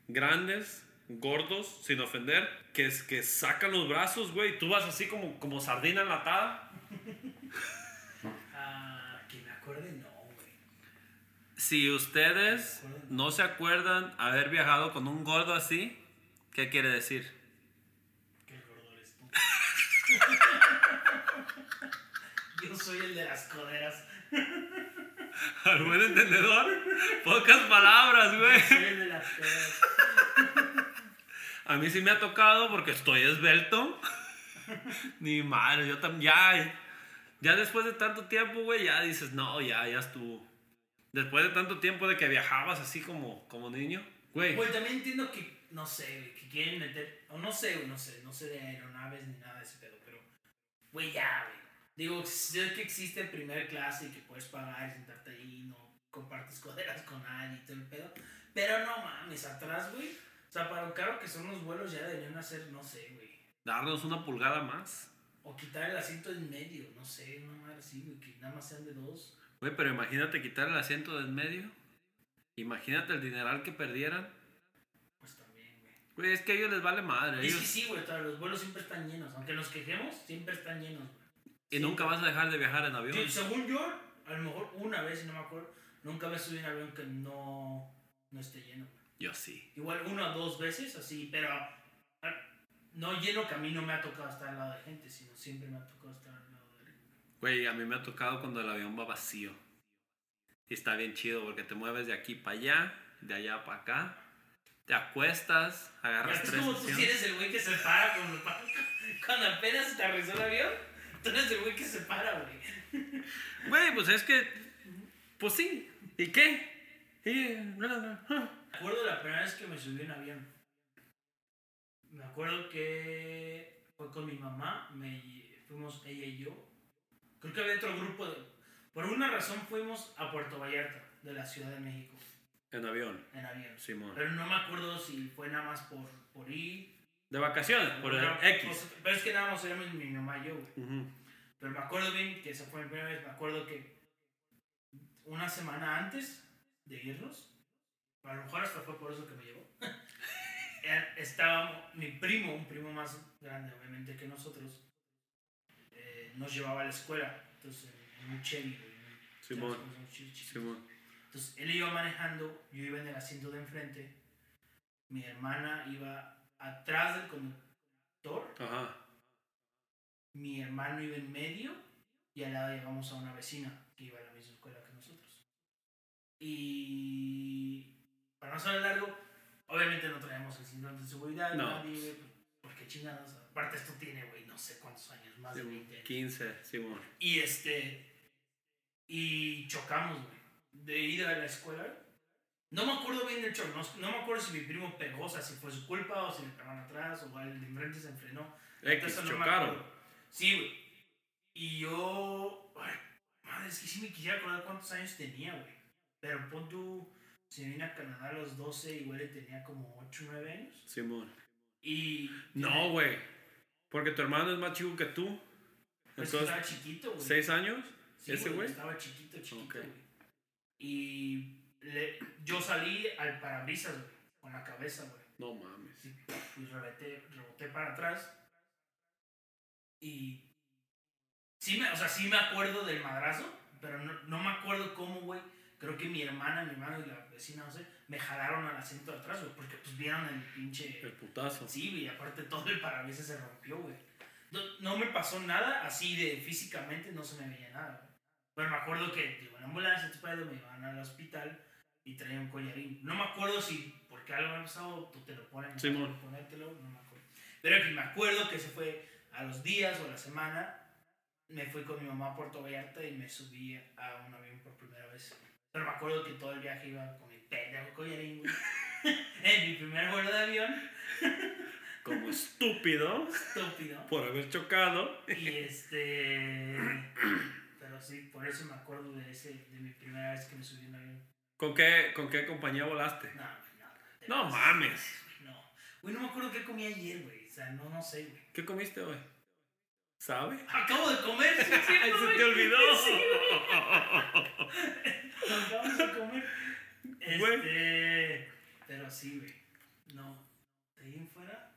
grandes, gordos, sin ofender, que, que sacan los brazos, güey? Tú vas así como, como sardina enlatada. Ah, que me acuerde, no, güey. Si ustedes no se acuerdan haber viajado con un gordo así, ¿qué quiere decir? Que el gordo eres tú. <laughs> Yo soy el de las coderas. Al buen entendedor, pocas palabras, güey. Soy el de las coderas. A mí sí me ha tocado porque estoy esbelto. <laughs> Ni madre, yo también. Ya, ya después de tanto tiempo, güey, ya dices, no, ya, ya estuvo. Después de tanto tiempo de que viajabas así como, como niño, güey. Güey, también entiendo que, no sé, güey, que quieren meter, o no sé, no sé, no sé de aeronaves ni nada de ese pedo, pero, güey, ya, güey. Digo, sé que existe primer clase y que puedes pagar y sentarte ahí, no compartes <laughs> coderas con nadie y todo el pedo, pero no mames, atrás, güey. O sea, para lo caro que son los vuelos ya deberían hacer, no sé, güey. Darnos una pulgada más. O quitar el asiento en medio, no sé, una madre así, güey, que nada más sean de dos. Güey, pero imagínate quitar el asiento de en medio. Imagínate el dineral que perdieran. Pues también, güey. Güey, es que a ellos les vale madre. Ellos- sí, sí, güey, todos los vuelos siempre están llenos. Aunque nos quejemos, siempre están llenos, güey. Y nunca vas a dejar de viajar en avión. Según yo, a lo mejor una vez, si no me acuerdo, nunca me subí en avión que no, no esté lleno. güey. Yo sí. Igual una o dos veces, así, pero ah, no lleno que a mí no me ha tocado estar al lado de gente, sino siempre me ha tocado estar al lado de Güey, a mí me ha tocado cuando el avión va vacío. Y está bien chido porque te mueves de aquí para allá, de allá para acá. Te acuestas, agarras Es tres como tú sesiones. eres el güey que se para cuando, <laughs> cuando apenas se te aterrizó el avión. Tú eres el güey que se para, güey. Güey, pues es que. Pues sí. ¿Y qué? Y, no, no, no. Me acuerdo la primera vez que me subí en avión. Me acuerdo que fue con mi mamá, me, fuimos ella y yo. Creo que había otro grupo de... Por una razón fuimos a Puerto Vallarta, de la Ciudad de México, En avión, en avión. Simón. Pero no me acuerdo si fue nada más por, por ir. De vacaciones, por el X. pues, pero es que nada más éramos mi mamá y yo, güey. Pero me acuerdo bien que esa fue mi primera vez. Me acuerdo que una semana antes de irnos, a lo mejor hasta fue por eso que me llevó, <laughs> estaba mi primo, un primo más grande obviamente que nosotros, eh, nos llevaba a la escuela. Entonces, en un Chevy, güey. Simón. Simón. Entonces, él iba manejando, yo iba en el asiento de enfrente. Mi hermana iba atrás del conductor. Ajá. Mi hermano iba en medio. Y al lado llegamos a una vecina que iba a la misma escuela que nosotros. Y. Para no ser largo, obviamente no traíamos el cinturón de seguridad. No. Nadie, porque chingados. Aparte, esto tiene, güey, no sé cuántos años, más de 20 años. 15, Simón. Y este. Y chocamos, güey. De ida a la escuela. No me acuerdo bien del choque. No, no me acuerdo si mi primo pegó, o sea, si fue su culpa o si le pegaron atrás o el de enfrente se enfrenó. X, no chocaron. Sí, güey. Y yo. Ay, madre, es que sí me quisiera acordar cuántos años tenía, güey. Pero pon tú. Si vine a Canadá a los 12, igual le tenía como 8 o 9 años. Simón. Y. No, güey. Porque tu hermano es más chico que tú. Pues Entonces, estaba chiquito, güey. ¿seis años? Sí, ¿Ese güey? Estaba chiquito, chiquito, güey. Y le- yo salí al parabrisas, güey, con la cabeza, güey. No mames. Y reboté, reboté para atrás. Y sí me, o sea, sí me acuerdo del madrazo, pero no, no me acuerdo cómo, güey. Creo que mi hermana, mi hermano y la vecina, no sé, me jalaron al asiento de atrás, güey, porque pues vieron el pinche... El putazo. Sí, güey, aparte todo el parabrisas se rompió, güey. No, no me pasó nada así de físicamente, no se me veía nada, güey. Pero me acuerdo que llegó la ambulancia, tu padre, me iban al hospital y traía un collarín. No me acuerdo si porque algo me ha pasado, tú te lo pones, no Simón. sabes ponértelo, no me acuerdo. Pero que me acuerdo que se fue a los días o a la semana, me fui con mi mamá a Puerto Vallarta y me subí a un avión. Pero me acuerdo que todo el viaje iba con mi pendejo collarín, güey. <laughs> en mi primer vuelo de avión, <laughs> Como estúpido estúpido. por haber chocado. Y este. Pero sí, por eso me acuerdo de ese, de mi primera vez que me subí un avión. ¿Con qué, ¿Con qué compañía volaste? No, no. No mames. No. Güey, no me acuerdo qué comí ayer, güey. O sea, no, no sé, güey. ¿Qué comiste hoy? ¿Sabe? Acabo de comer, ¿sí <laughs> ¡Ay, se te olvidó! Acabamos de comer. Este. Pero sí, güey. No. ¿De ahí en fuera?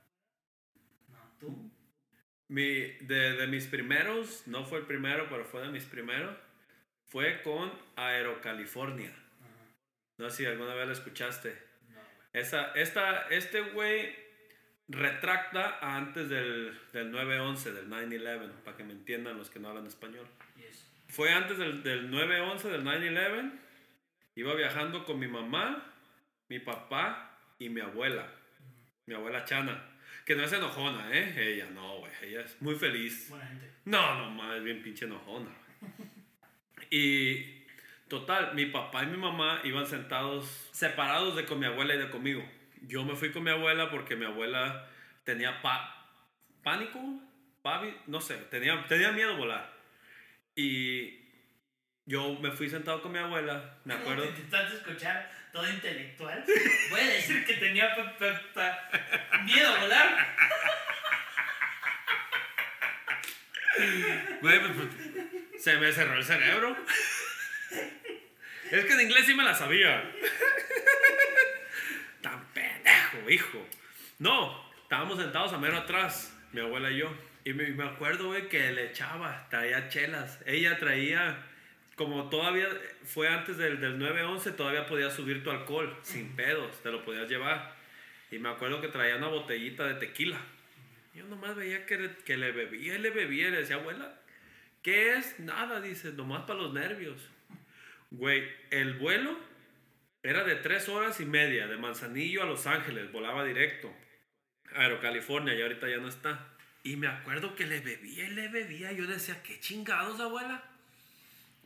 No, tú. Mi, de, de mis primeros, no fue el primero, pero fue de mis primeros, fue con Aerocalifornia. Ajá. No sé si alguna vez la escuchaste. No, güey. Esa, esta, este güey retracta antes del, del 9-11, del 9-11, para que me entiendan los que no hablan español. Fue antes del, del 9-11, del 9-11. Iba viajando con mi mamá, mi papá y mi abuela. Mi abuela Chana. Que no es enojona, ¿eh? Ella no, güey. Ella es muy feliz. Buena gente. No, no, madre, es bien pinche enojona. Y total, mi papá y mi mamá iban sentados separados de con mi abuela y de conmigo. Yo me fui con mi abuela porque mi abuela tenía pa- pánico, pavi- no sé, tenía, tenía miedo a volar. Y yo me fui sentado con mi abuela, me acuerdo. Intentando escuchar todo intelectual. <laughs> Voy a decir que tenía pa- pa- pa- miedo a volar. Güey, pues, pues, se me cerró el cerebro. Es que en inglés sí me la sabía. Tan pendejo, hijo. No, estábamos sentados a mero atrás, mi abuela y yo. Y me, me acuerdo, güey, que le echaba, traía chelas. Ella traía, como todavía fue antes del, del 9-11, todavía podías subir tu alcohol sin pedos, te lo podías llevar. Y me acuerdo que traía una botellita de tequila. Yo nomás veía que, le- que le bebía y le bebía y le decía, abuela, ¿qué es? Nada, dice, nomás para los nervios. Güey, el vuelo era de tres horas y media, de Manzanillo a Los Ángeles, volaba directo. Aerocalifornia, y ahorita ya no está. Y me acuerdo que le bebía y le bebía. Yo decía, ¿qué chingados, abuela?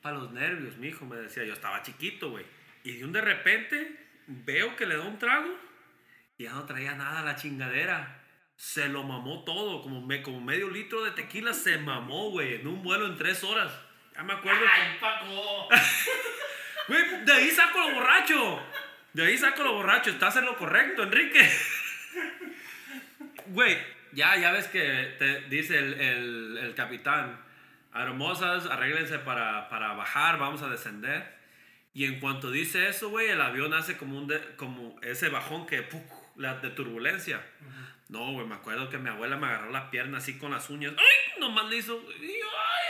Para los nervios, mi hijo, me decía. Yo estaba chiquito, güey. Y de un de repente veo que le da un trago y ya no traía nada la chingadera. Se lo mamó todo, como, me, como medio litro de tequila se mamó, güey, en un vuelo en tres horas. Ya me acuerdo. ¡Ay, Paco! <laughs> Güey, de ahí saco lo borracho. De ahí saco lo borracho. Estás en lo correcto, Enrique. <laughs> Güey, ya, ya ves que te dice el, el, el capitán. Hermosas, arréglense para, para bajar, vamos a descender. Y en cuanto dice eso, güey, el avión hace como, un de- como ese bajón que, ¡puc! la de turbulencia. No, güey, me acuerdo que mi abuela me agarró la pierna así con las uñas. ¡Ay! Nomás le hizo. y yo, ¡Ay,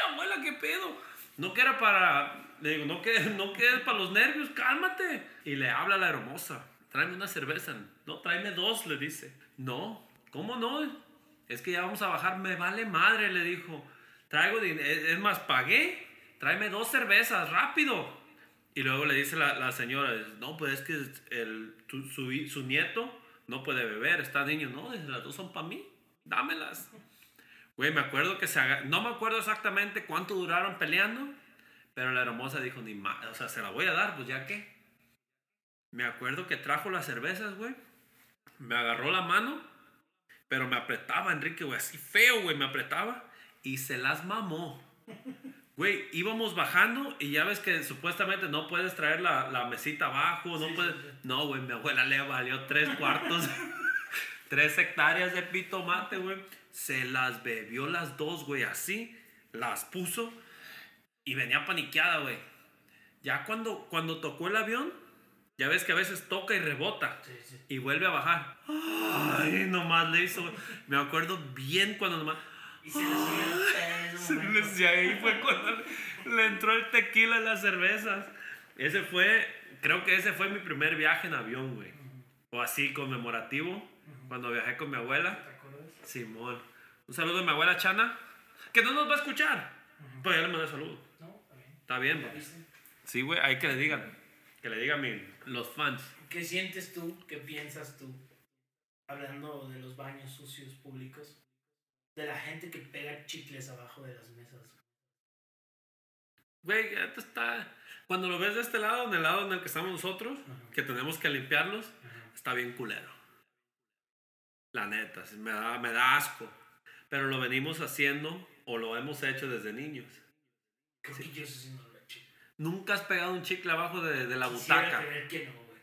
pedo? No que era para. Le digo, no que, no que es para los nervios, cálmate. Y le habla a la hermosa. Tráeme una cerveza. No, tráeme dos, le dice. No, ¿cómo no? Es que ya vamos a bajar, me vale madre, le dijo. Traigo dinero, es más, pagué. Tráeme dos cervezas, rápido. Y luego le dice la, la señora, no, pues es que el, su, su, nieto no puede beber, está niño. No, las dos son para mí, dámelas. Güey, me acuerdo que se no me acuerdo exactamente cuánto duraron peleando, pero la hermosa dijo, ni más, o sea, se la voy a dar, pues ya qué. Me acuerdo que trajo las cervezas, güey. Me agarró la mano, pero me apretaba, Enrique, güey, así feo, güey, me apretaba y se las mamó. Güey, íbamos bajando y ya ves que supuestamente no puedes traer la, la mesita abajo, no puedes... No, güey, mi abuela le valió tres cuartos, <laughs> tres hectáreas de pitomate, güey. Se las bebió las dos, güey, así, las puso y venía paniqueada, güey. Ya cuando, cuando tocó el avión, ya ves que a veces toca y rebota Sí, sí. y vuelve a bajar. Ay, nomás le hizo. Me acuerdo bien cuando nomás. Y se le subió el y ahí fue cuando le, entró el tequila en las cervezas. Ese fue, creo que ese fue mi primer viaje en avión, güey. O así conmemorativo, cuando viajé con mi abuela. ¿Te acuerdas? Simón. Un saludo a mi abuela Chana, que no nos va a escuchar. Pero ya le mandé saludo. No, está bien. Está bien. Sí, güey, hay que le digan. Que le digan mi, los fans. ¿Qué sientes tú? ¿Qué piensas tú? Hablando de los baños sucios públicos. De la gente que pega chicles abajo de las mesas. Güey, te está. Cuando lo ves de este lado, en el lado en el que estamos nosotros, Ajá. que tenemos que limpiarlos, Ajá. está bien culero. La neta, me da, me da asco. Pero lo venimos haciendo o lo hemos hecho desde niños. Creo que yo sí no lo. Nunca has pegado un chicle abajo de, de la Quisiera butaca. creer que no, güey.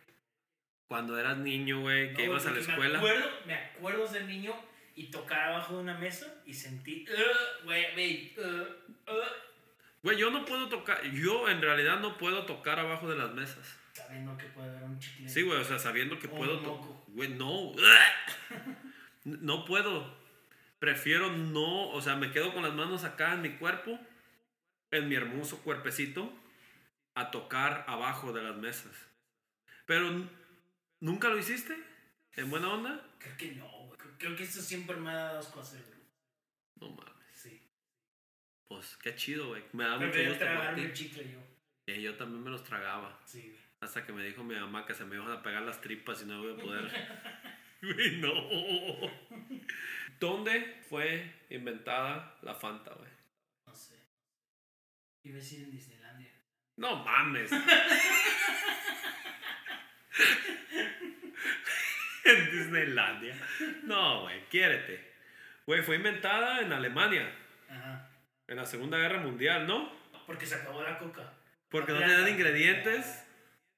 Cuando eras niño, güey, que ibas a la escuela. Me acuerdo, me acuerdo de niño y tocar abajo de una mesa y sentí, "Ugh, güey, güey, ugh, ugh". Güey, yo no puedo tocar. Yo en realidad no puedo tocar abajo de las mesas. sabiendo que puede haber un chicle. Sí, güey, o sea, sabiendo que O puedo tocar. Güey, no. <laughs> No puedo. Prefiero no, o sea, me quedo con las manos acá en mi cuerpo, en mi hermoso cuerpecito, a tocar abajo de las mesas. Pero, ¿nunca lo hiciste? ¿En buena onda? Creo que no, güey. Creo- que esto siempre me ha dado asco hacer, güey. No mames. Sí. Pues, qué chido, güey. Me da mucho gusto tragarme chicle yo. Y yo también me los tragaba. Sí, güey. Hasta que me dijo mi mamá que se me iban a pegar las tripas y no voy a poder. <laughs> <laughs> Güey, no. ¿Dónde fue inventada la Fanta, güey? No sé. Iba a decir en Disneylandia. No mames. <laughs> en Disneylandia. No, güey, quiérete. Güey, fue inventada en Alemania, Ajá. en la Segunda Guerra Mundial, ¿no? Porque se acabó la coca. Porque no tenían ingredientes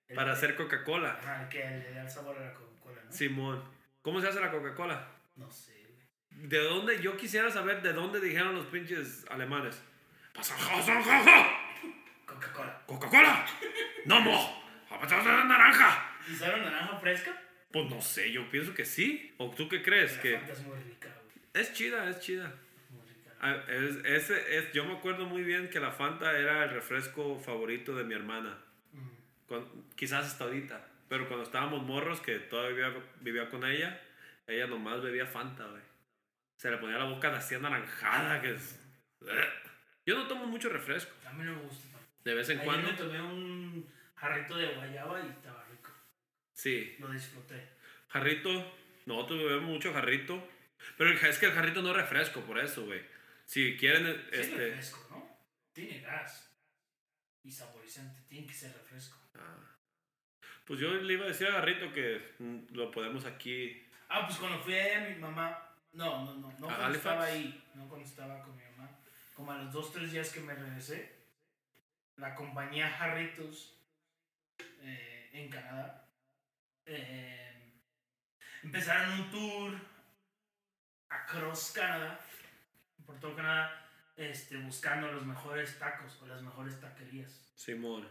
El- para hacer Coca-Cola. Ajá, que le da el sabor a la Coca-Cola, ¿no? Simón, ¿cómo se hace la Coca-Cola? No sé, güey. ¿De dónde? Yo quisiera saber de dónde dijeron los pinches alemanes. <laughs> Coca-Cola. ¡Coca-Cola! ¡No, naranja! ¿Y usaron naranja fresca? Pues no sé, yo pienso que sí. ¿O tú qué crees? La Que Fanta es muy rica, güey. es chida, es chida. Muy rica. Ah, es- ese, es, yo me acuerdo muy bien que la Fanta era el refresco favorito de mi hermana. Mm. Con- quizás hasta ahorita. Pero cuando estábamos morros, que todavía vivía, vivía con ella, ella nomás bebía Fanta, güey. Se le ponía la boca así anaranjada, que es... Yo no tomo mucho refresco. A mí no me gusta. De vez en Ayer cuando. me tomé un jarrito de guayaba y estaba rico. Sí. Lo disfruté. Jarrito. Nosotros bebemos mucho jarrito. Pero es que el jarrito no es refresco, por eso, güey. Si quieren, Sí, es este... refresco, ¿no? Tiene gas. Y saborizante. Tiene que ser refresco. ah. Pues yo le iba a decir a Garrito que mm, lo podemos aquí... Ah, pues cuando fui allá mi mamá. No, no, no. No ¿A cuando estaba ahí. No cuando estaba con mi mamá. Como a los dos, tres días que me regresé. La compañía Jarritos eh, en Canadá. eh, empezaron un tour across Canadá. Por todo Canadá. Este, buscando los mejores tacos o las mejores taquerías. Simón.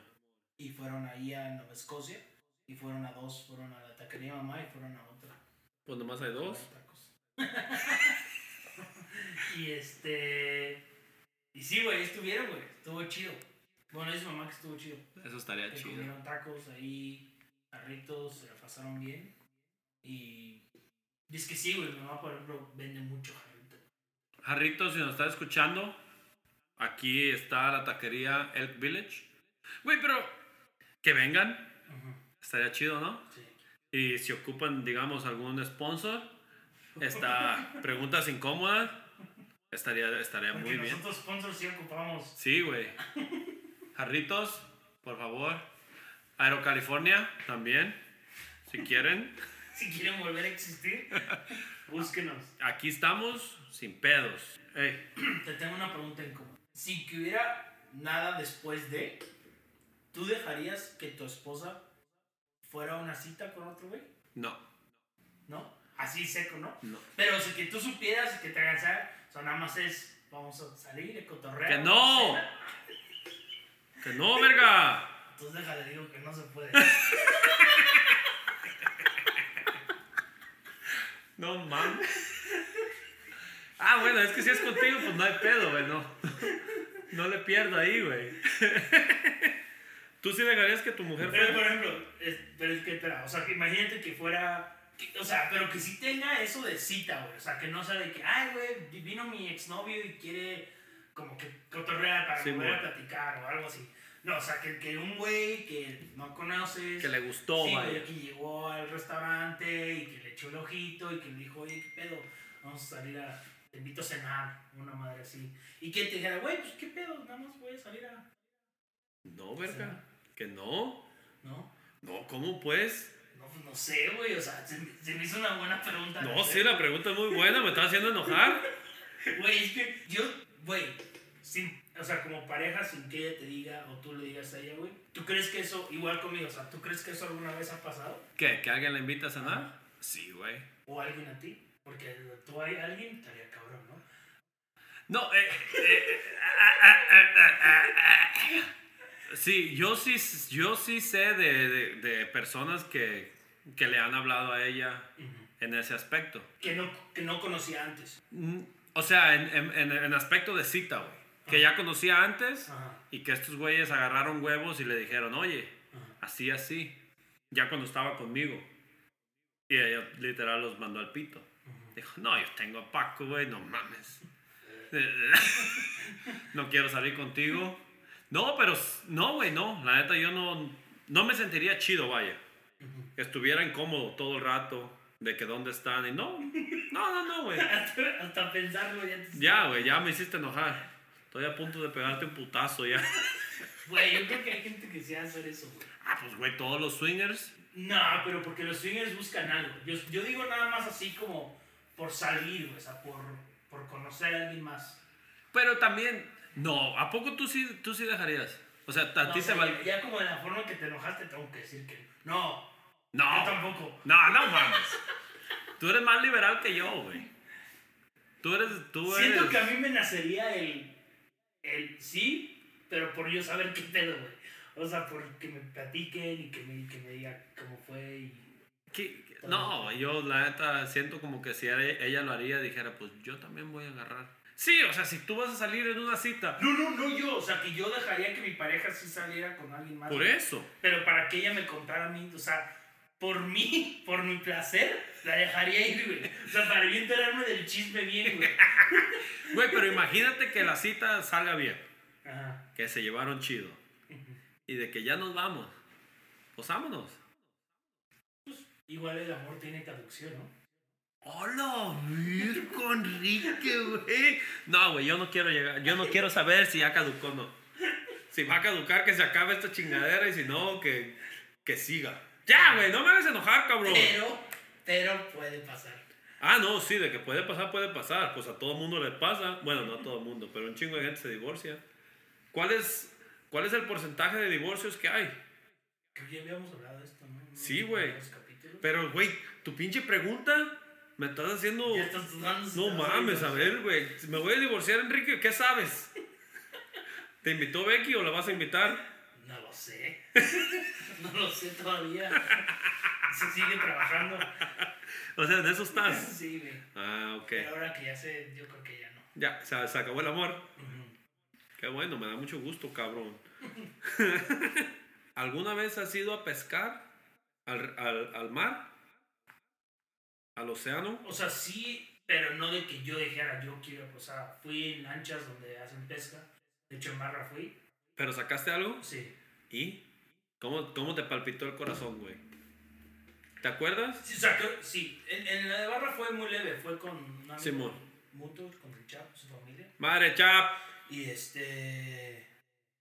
Y fueron ahí a Nueva Escocia. Y fueron a dos. Fueron a la taquería mamá y fueron a otra. Pues nomás hay dos. Tacos. <laughs> y este. Y sí, güey, estuvieron, güey. Estuvo chido. Bueno, dice mamá que estuvo chido. Eso estaría Que chido. comieron tacos ahí, jarritos, se la pasaron bien. Y. Dice que sí, güey. Mi mamá, por ejemplo, vende mucho jarrito. Jarrito, si nos está escuchando, aquí está la taquería Elk Village. Güey, pero que vengan, Ujú, estaría chido, ¿no? Sí. Y si ocupan, digamos, algún sponsor, esta <laughs> preguntas incómodas, estaría, estaría Porque muy bien. nosotros sponsors sí ocupamos. Sí, güey. <laughs> Jarritos, por favor. Aerocalifornia, también, si quieren. <laughs> Si quieren volver a existir, <laughs> búsquenos. Aquí estamos, sin pedos. Ey, Te tengo una pregunta incómoda. Si que hubiera nada después de, ¿tú dejarías que tu esposa fuera a una cita con otro güey? no, ¿No? Así seco, ¿no? no. Pero si que tú supieras que te saber, o sea, nada más es, vamos a salir, cotorrear. ¡Que no! Cena. ¡Que no, verga! Entonces déjale, digo que no se puede. <laughs> No mames. Ah, bueno, es que si es contigo, pues no hay pedo, güey, no. No le pierdo ahí, güey. <laughs> ¿Tú sí dejarías que tu mujer Pero, por ejemplo, es, pero es que, espera, o sea, imagínate que fuera, que- o sea, pero que sí tenga eso de cita, güey. O sea, que no sea de que, ay, güey, vino mi exnovio y quiere como que cotorrear para Sí, volver a platicar o algo así. No, o sea, que, que un güey que no conoces. Que le gustó, sí, vaya. que llegó al restaurante y que le echó el ojito y que le dijo, oye, ¿qué pedo? Vamos a salir a. Te invito a cenar, una madre así. Y que te dijera, güey, pues qué pedo, nada más voy a salir a. No, verga. Que no. ¿No? No, ¿cómo pues? No, pues no sé, güey, o sea, se, me- se me hizo una buena pregunta. No, sí, la pregunta es muy buena, me está haciendo enojar. <laughs> Güey, es que yo, güey, sin, o sea, como pareja, sin que ella te diga o tú le digas a ella, güey, ¿tú crees que eso, igual conmigo, o sea, ¿tú crees que eso alguna vez ha pasado? ¿Qué? ¿Que alguien la invita a cenar? Sí, güey. ¿O alguien a ti? Porque tú hay alguien, estaría cabrón, ¿no? No, eh. Sí, yo sí, yo sí sé de, de- de personas que, que le han hablado a ella en ese aspecto. Que no, que no conocía antes. Mm, O sea, en, en, en, en aspecto de cita, güey. Que ya conocía antes Ajá, y que estos güeyes agarraron huevos y le dijeron, oye, ajá. así, así. Ya cuando estaba conmigo. Y ella literal los mandó al pito. Dijo, no, yo tengo a Paco, güey, no mames. <laughs> <laughs> no quiero salir contigo. No, pero, no, güey, no. La neta, yo no, no me sentiría chido, vaya. Que estuviera incómodo todo el rato. De que dónde están. Y no, no, no, no, güey. <laughs> Hasta, hasta pensarlo ya te... Ya, güey, ya me hiciste enojar. Estoy a punto de pegarte un putazo ya. <laughs> Güey, yo creo que hay gente que se hacer eso, güey. Ah, pues, güey, todos los swingers. No, pero porque los swingers buscan algo. Yo, yo digo nada más así como por salir, güey, o sea, por, por conocer a alguien más. Pero también, no, ¿a poco tú sí, tú sí dejarías? O sea, a No, ti o sea, te va. ya, ya como de la forma que te enojaste, tengo que decir que no. No, Yo tampoco. no, no mames. Tú eres más liberal que yo, güey. Tú eres, tú eres. Siento que a mí me nacería el, el sí, pero por yo saber qué pedo, güey. O sea, por que me platiquen y que me, que me diga cómo fue y... ¿Qué? No, yo la neta siento como que si ella, lo haría, dijera, pues yo también voy a agarrar. Sí, o sea, si tú vas a salir en una cita. No, no, no yo. O sea, que yo dejaría que mi pareja sí saliera con alguien más. Por eso. Pero para que ella me contara a mí, o sea, por mí, <laughs> por mi placer, la dejaría ir, güey. O sea, para yo enterarme del chisme bien, güey. <laughs> Güey, pero imagínate que la cita salga bien. Ajá. Que se llevaron chido. Y de que ya nos vamos. Pues vámonos. Igual el amor tiene traducción, ¿no? Hola, Virgo Enrique, güey. No, güey, yo no quiero llegar, yo no quiero saber si ya caducó o no. Si va a caducar, que se acabe esta chingadera y si no, que, que siga. Ya, güey, no me hagas enojar, cabrón. Pero, pero puede pasar. Ah, no, sí, de que puede pasar, puede pasar. Pues a todo mundo le pasa. Bueno, no a todo mundo, pero un chingo de gente se divorcia. ¿Cuál es, cuál es el porcentaje de divorcios que hay? Creo que ya habíamos hablado de esto, ¿no? Sí, güey. Pero, güey, tu pinche pregunta me estás haciendo... Ya estás No mames, a ver, güey. Me voy a divorciar, Enrique. ¿Qué sabes? ¿Te invitó Becky o la vas a invitar? No lo sé. <laughs> no lo sé todavía. Se sigue trabajando. O sea, en eso estás. Sí, güey. Ah, ok. Pero ahora que ya sé, yo creo que ya no. Ya, se, se acabó el amor. Qué bueno, me da mucho gusto, cabrón. <laughs> ¿Alguna vez has ido a pescar al, al, al mar? ¿Al océano? O sea, sí, pero no de que yo dijera, yo quiero, o sea, fui en lanchas donde hacen pesca. De hecho, en barra fui. ¿Pero sacaste algo? Sí. ¿Y? ¿Cómo, cómo te palpitó el corazón, güey? ¿Te acuerdas? Sí, o sea, creo- sí. En, en la de barra fue muy leve, fue con un amigo Simón. mutuo, con el Chapo, su familia. Madre chap. Y este.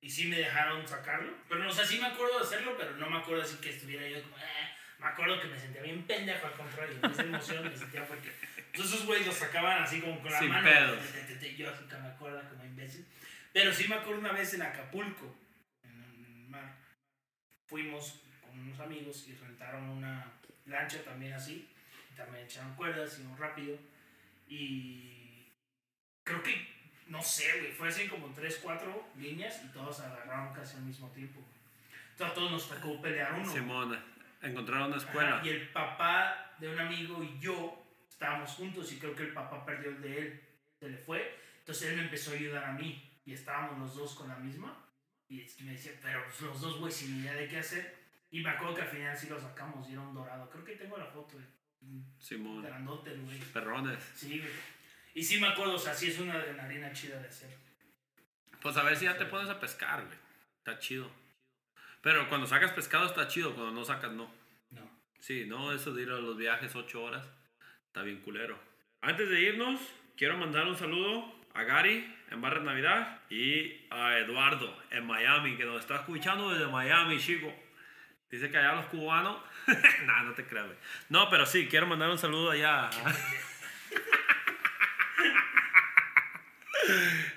Y sí me dejaron sacarlo. Pero, o sea, sí me acuerdo de hacerlo, pero no me acuerdo así que estuviera yo como. "Ah". Me acuerdo que me sentía bien pendejo al contrario. De emoción me sentía porque. Entonces esos güeyes los sacaban así como con la Sin mano. pedos. Yo así que me acuerdo como imbécil. Pero sí me acuerdo una vez en Acapulco. Fuimos con unos amigos y rentaron una lancha también así. También echaron cuerdas, íbamos rápido. Y creo que, no sé, güey, fue así como tres, cuatro líneas y todos agarraron casi al mismo tiempo. güey. Entonces a todos nos tocó pelear uno. Simón, encontraron una Ajá, escuela. y el papá de un amigo y yo estábamos juntos y creo que el papá perdió el de él. Se le fue. Entonces él me empezó a ayudar a mí. Y estábamos los dos con la misma. Y es que me decía, pero pues, los dos, güey, sin idea de qué hacer. Y me acuerdo que al final sí lo sacamos y era un dorado. Creo que tengo la foto un Simón. grandote, güey. Perrones. Sí, güey. Y sí me acuerdo, o sea, sí es una adrenalina chida de hacer. Pues a ver si ya te pones a pescar, güey. Está chido. Pero cuando sacas pescado está chido, cuando no sacas no. No. Sí, no, eso de ir a los viajes ocho horas está bien culero. Antes de irnos, quiero mandar un saludo a Gary en Barra Navidad y a Eduardo en Miami, que nos está escuchando desde Miami, chico. Dice que allá los cubanos. <laughs> nah, no te creas. No, pero sí, quiero mandar un saludo allá. <laughs>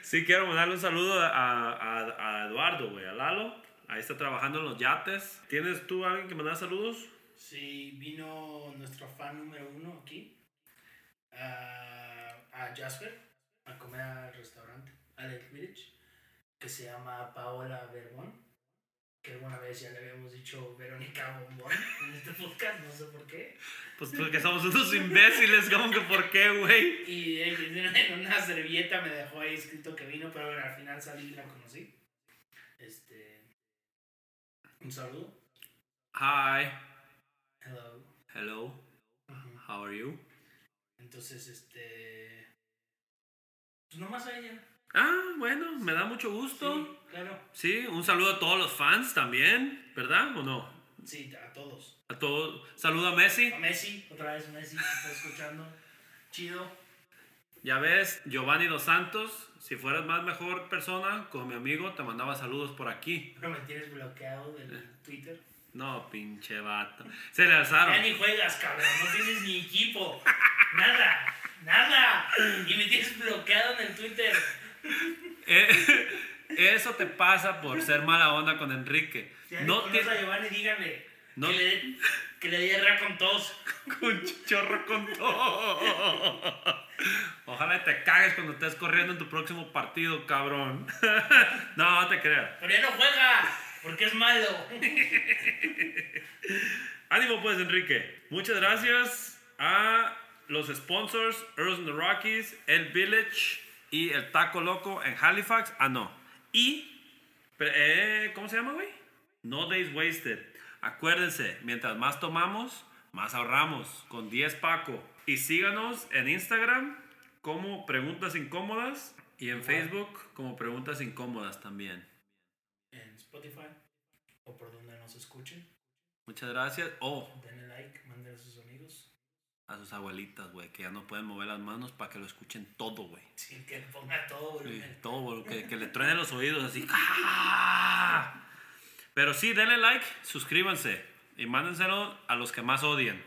Sí, quiero mandarle un saludo a, a- a Eduardo, güey, a Lalo. Ahí está trabajando en los yates. ¿Tienes tú alguien que mandar saludos? Sí, vino nuestro fan número uno aquí, a, a Jasper, a comer al restaurante, Alex Village, que se llama Paola Verbón, que alguna vez ya le habíamos dicho Verónica Bombón en este podcast, no sé por qué. Pues porque somos unos imbéciles, ¿cómo que por qué, güey? Y él en una servilleta me dejó ahí escrito que vino, pero al final salí y la conocí. Este. Un saludo. Hi, Hello. hello, how are you? Entonces, este. Nomás a ella. Ah, bueno, me da mucho gusto. Sí, claro. Sí, un saludo a todos los fans también, ¿verdad o no? Sí, a todos. A todos. Saludo a Messi. A Messi, otra vez Messi, está escuchando. Chido. Ya ves, Giovanni Dos Santos, si fueras más mejor persona, con mi amigo, te mandaba saludos por aquí. Pero me tienes bloqueado del Twitter. No, pinche vato. Se le Ya alzaron. ni juegas, cabrón. No tienes ni equipo. Nada. Nada. Y me tienes bloqueado en el Twitter. Eh, <laughs> eso te pasa por ser mala onda con Enrique. Si No te... a Giovanni, díganle No- que le que le dé ra con tos. <laughs> Con chorro con todo. Ojalá te cagues cuando estés corriendo en tu próximo partido, cabrón. <laughs> No, no te creas. Pero ya no juega. Porque es malo. <laughs> Ánimo pues, Enrique. Muchas gracias a los sponsors, Earls and the Rockies, El Village y El Taco Loco en Halifax. Ah, no. Y, eh, ¿cómo se llama, güey? No Days Wasted. Acuérdense, mientras más tomamos, más ahorramos con 10 Paco. Y síganos en Instagram como Preguntas Incómodas y en. Facebook como Preguntas Incómodas también. Spotify o por donde nos escuchen. Muchas gracias. Oh, Denle like, manden a sus amigos. a sus abuelitas, güey, que ya no pueden mover las manos para que lo escuchen todo, güey. Sin que le ponga todo Sí, volumen. Todo, güey, que, que le truenen los oídos así. ¡Ah! <laughs> Pero sí, denle like, suscríbanse y mándenselo a los que más odien.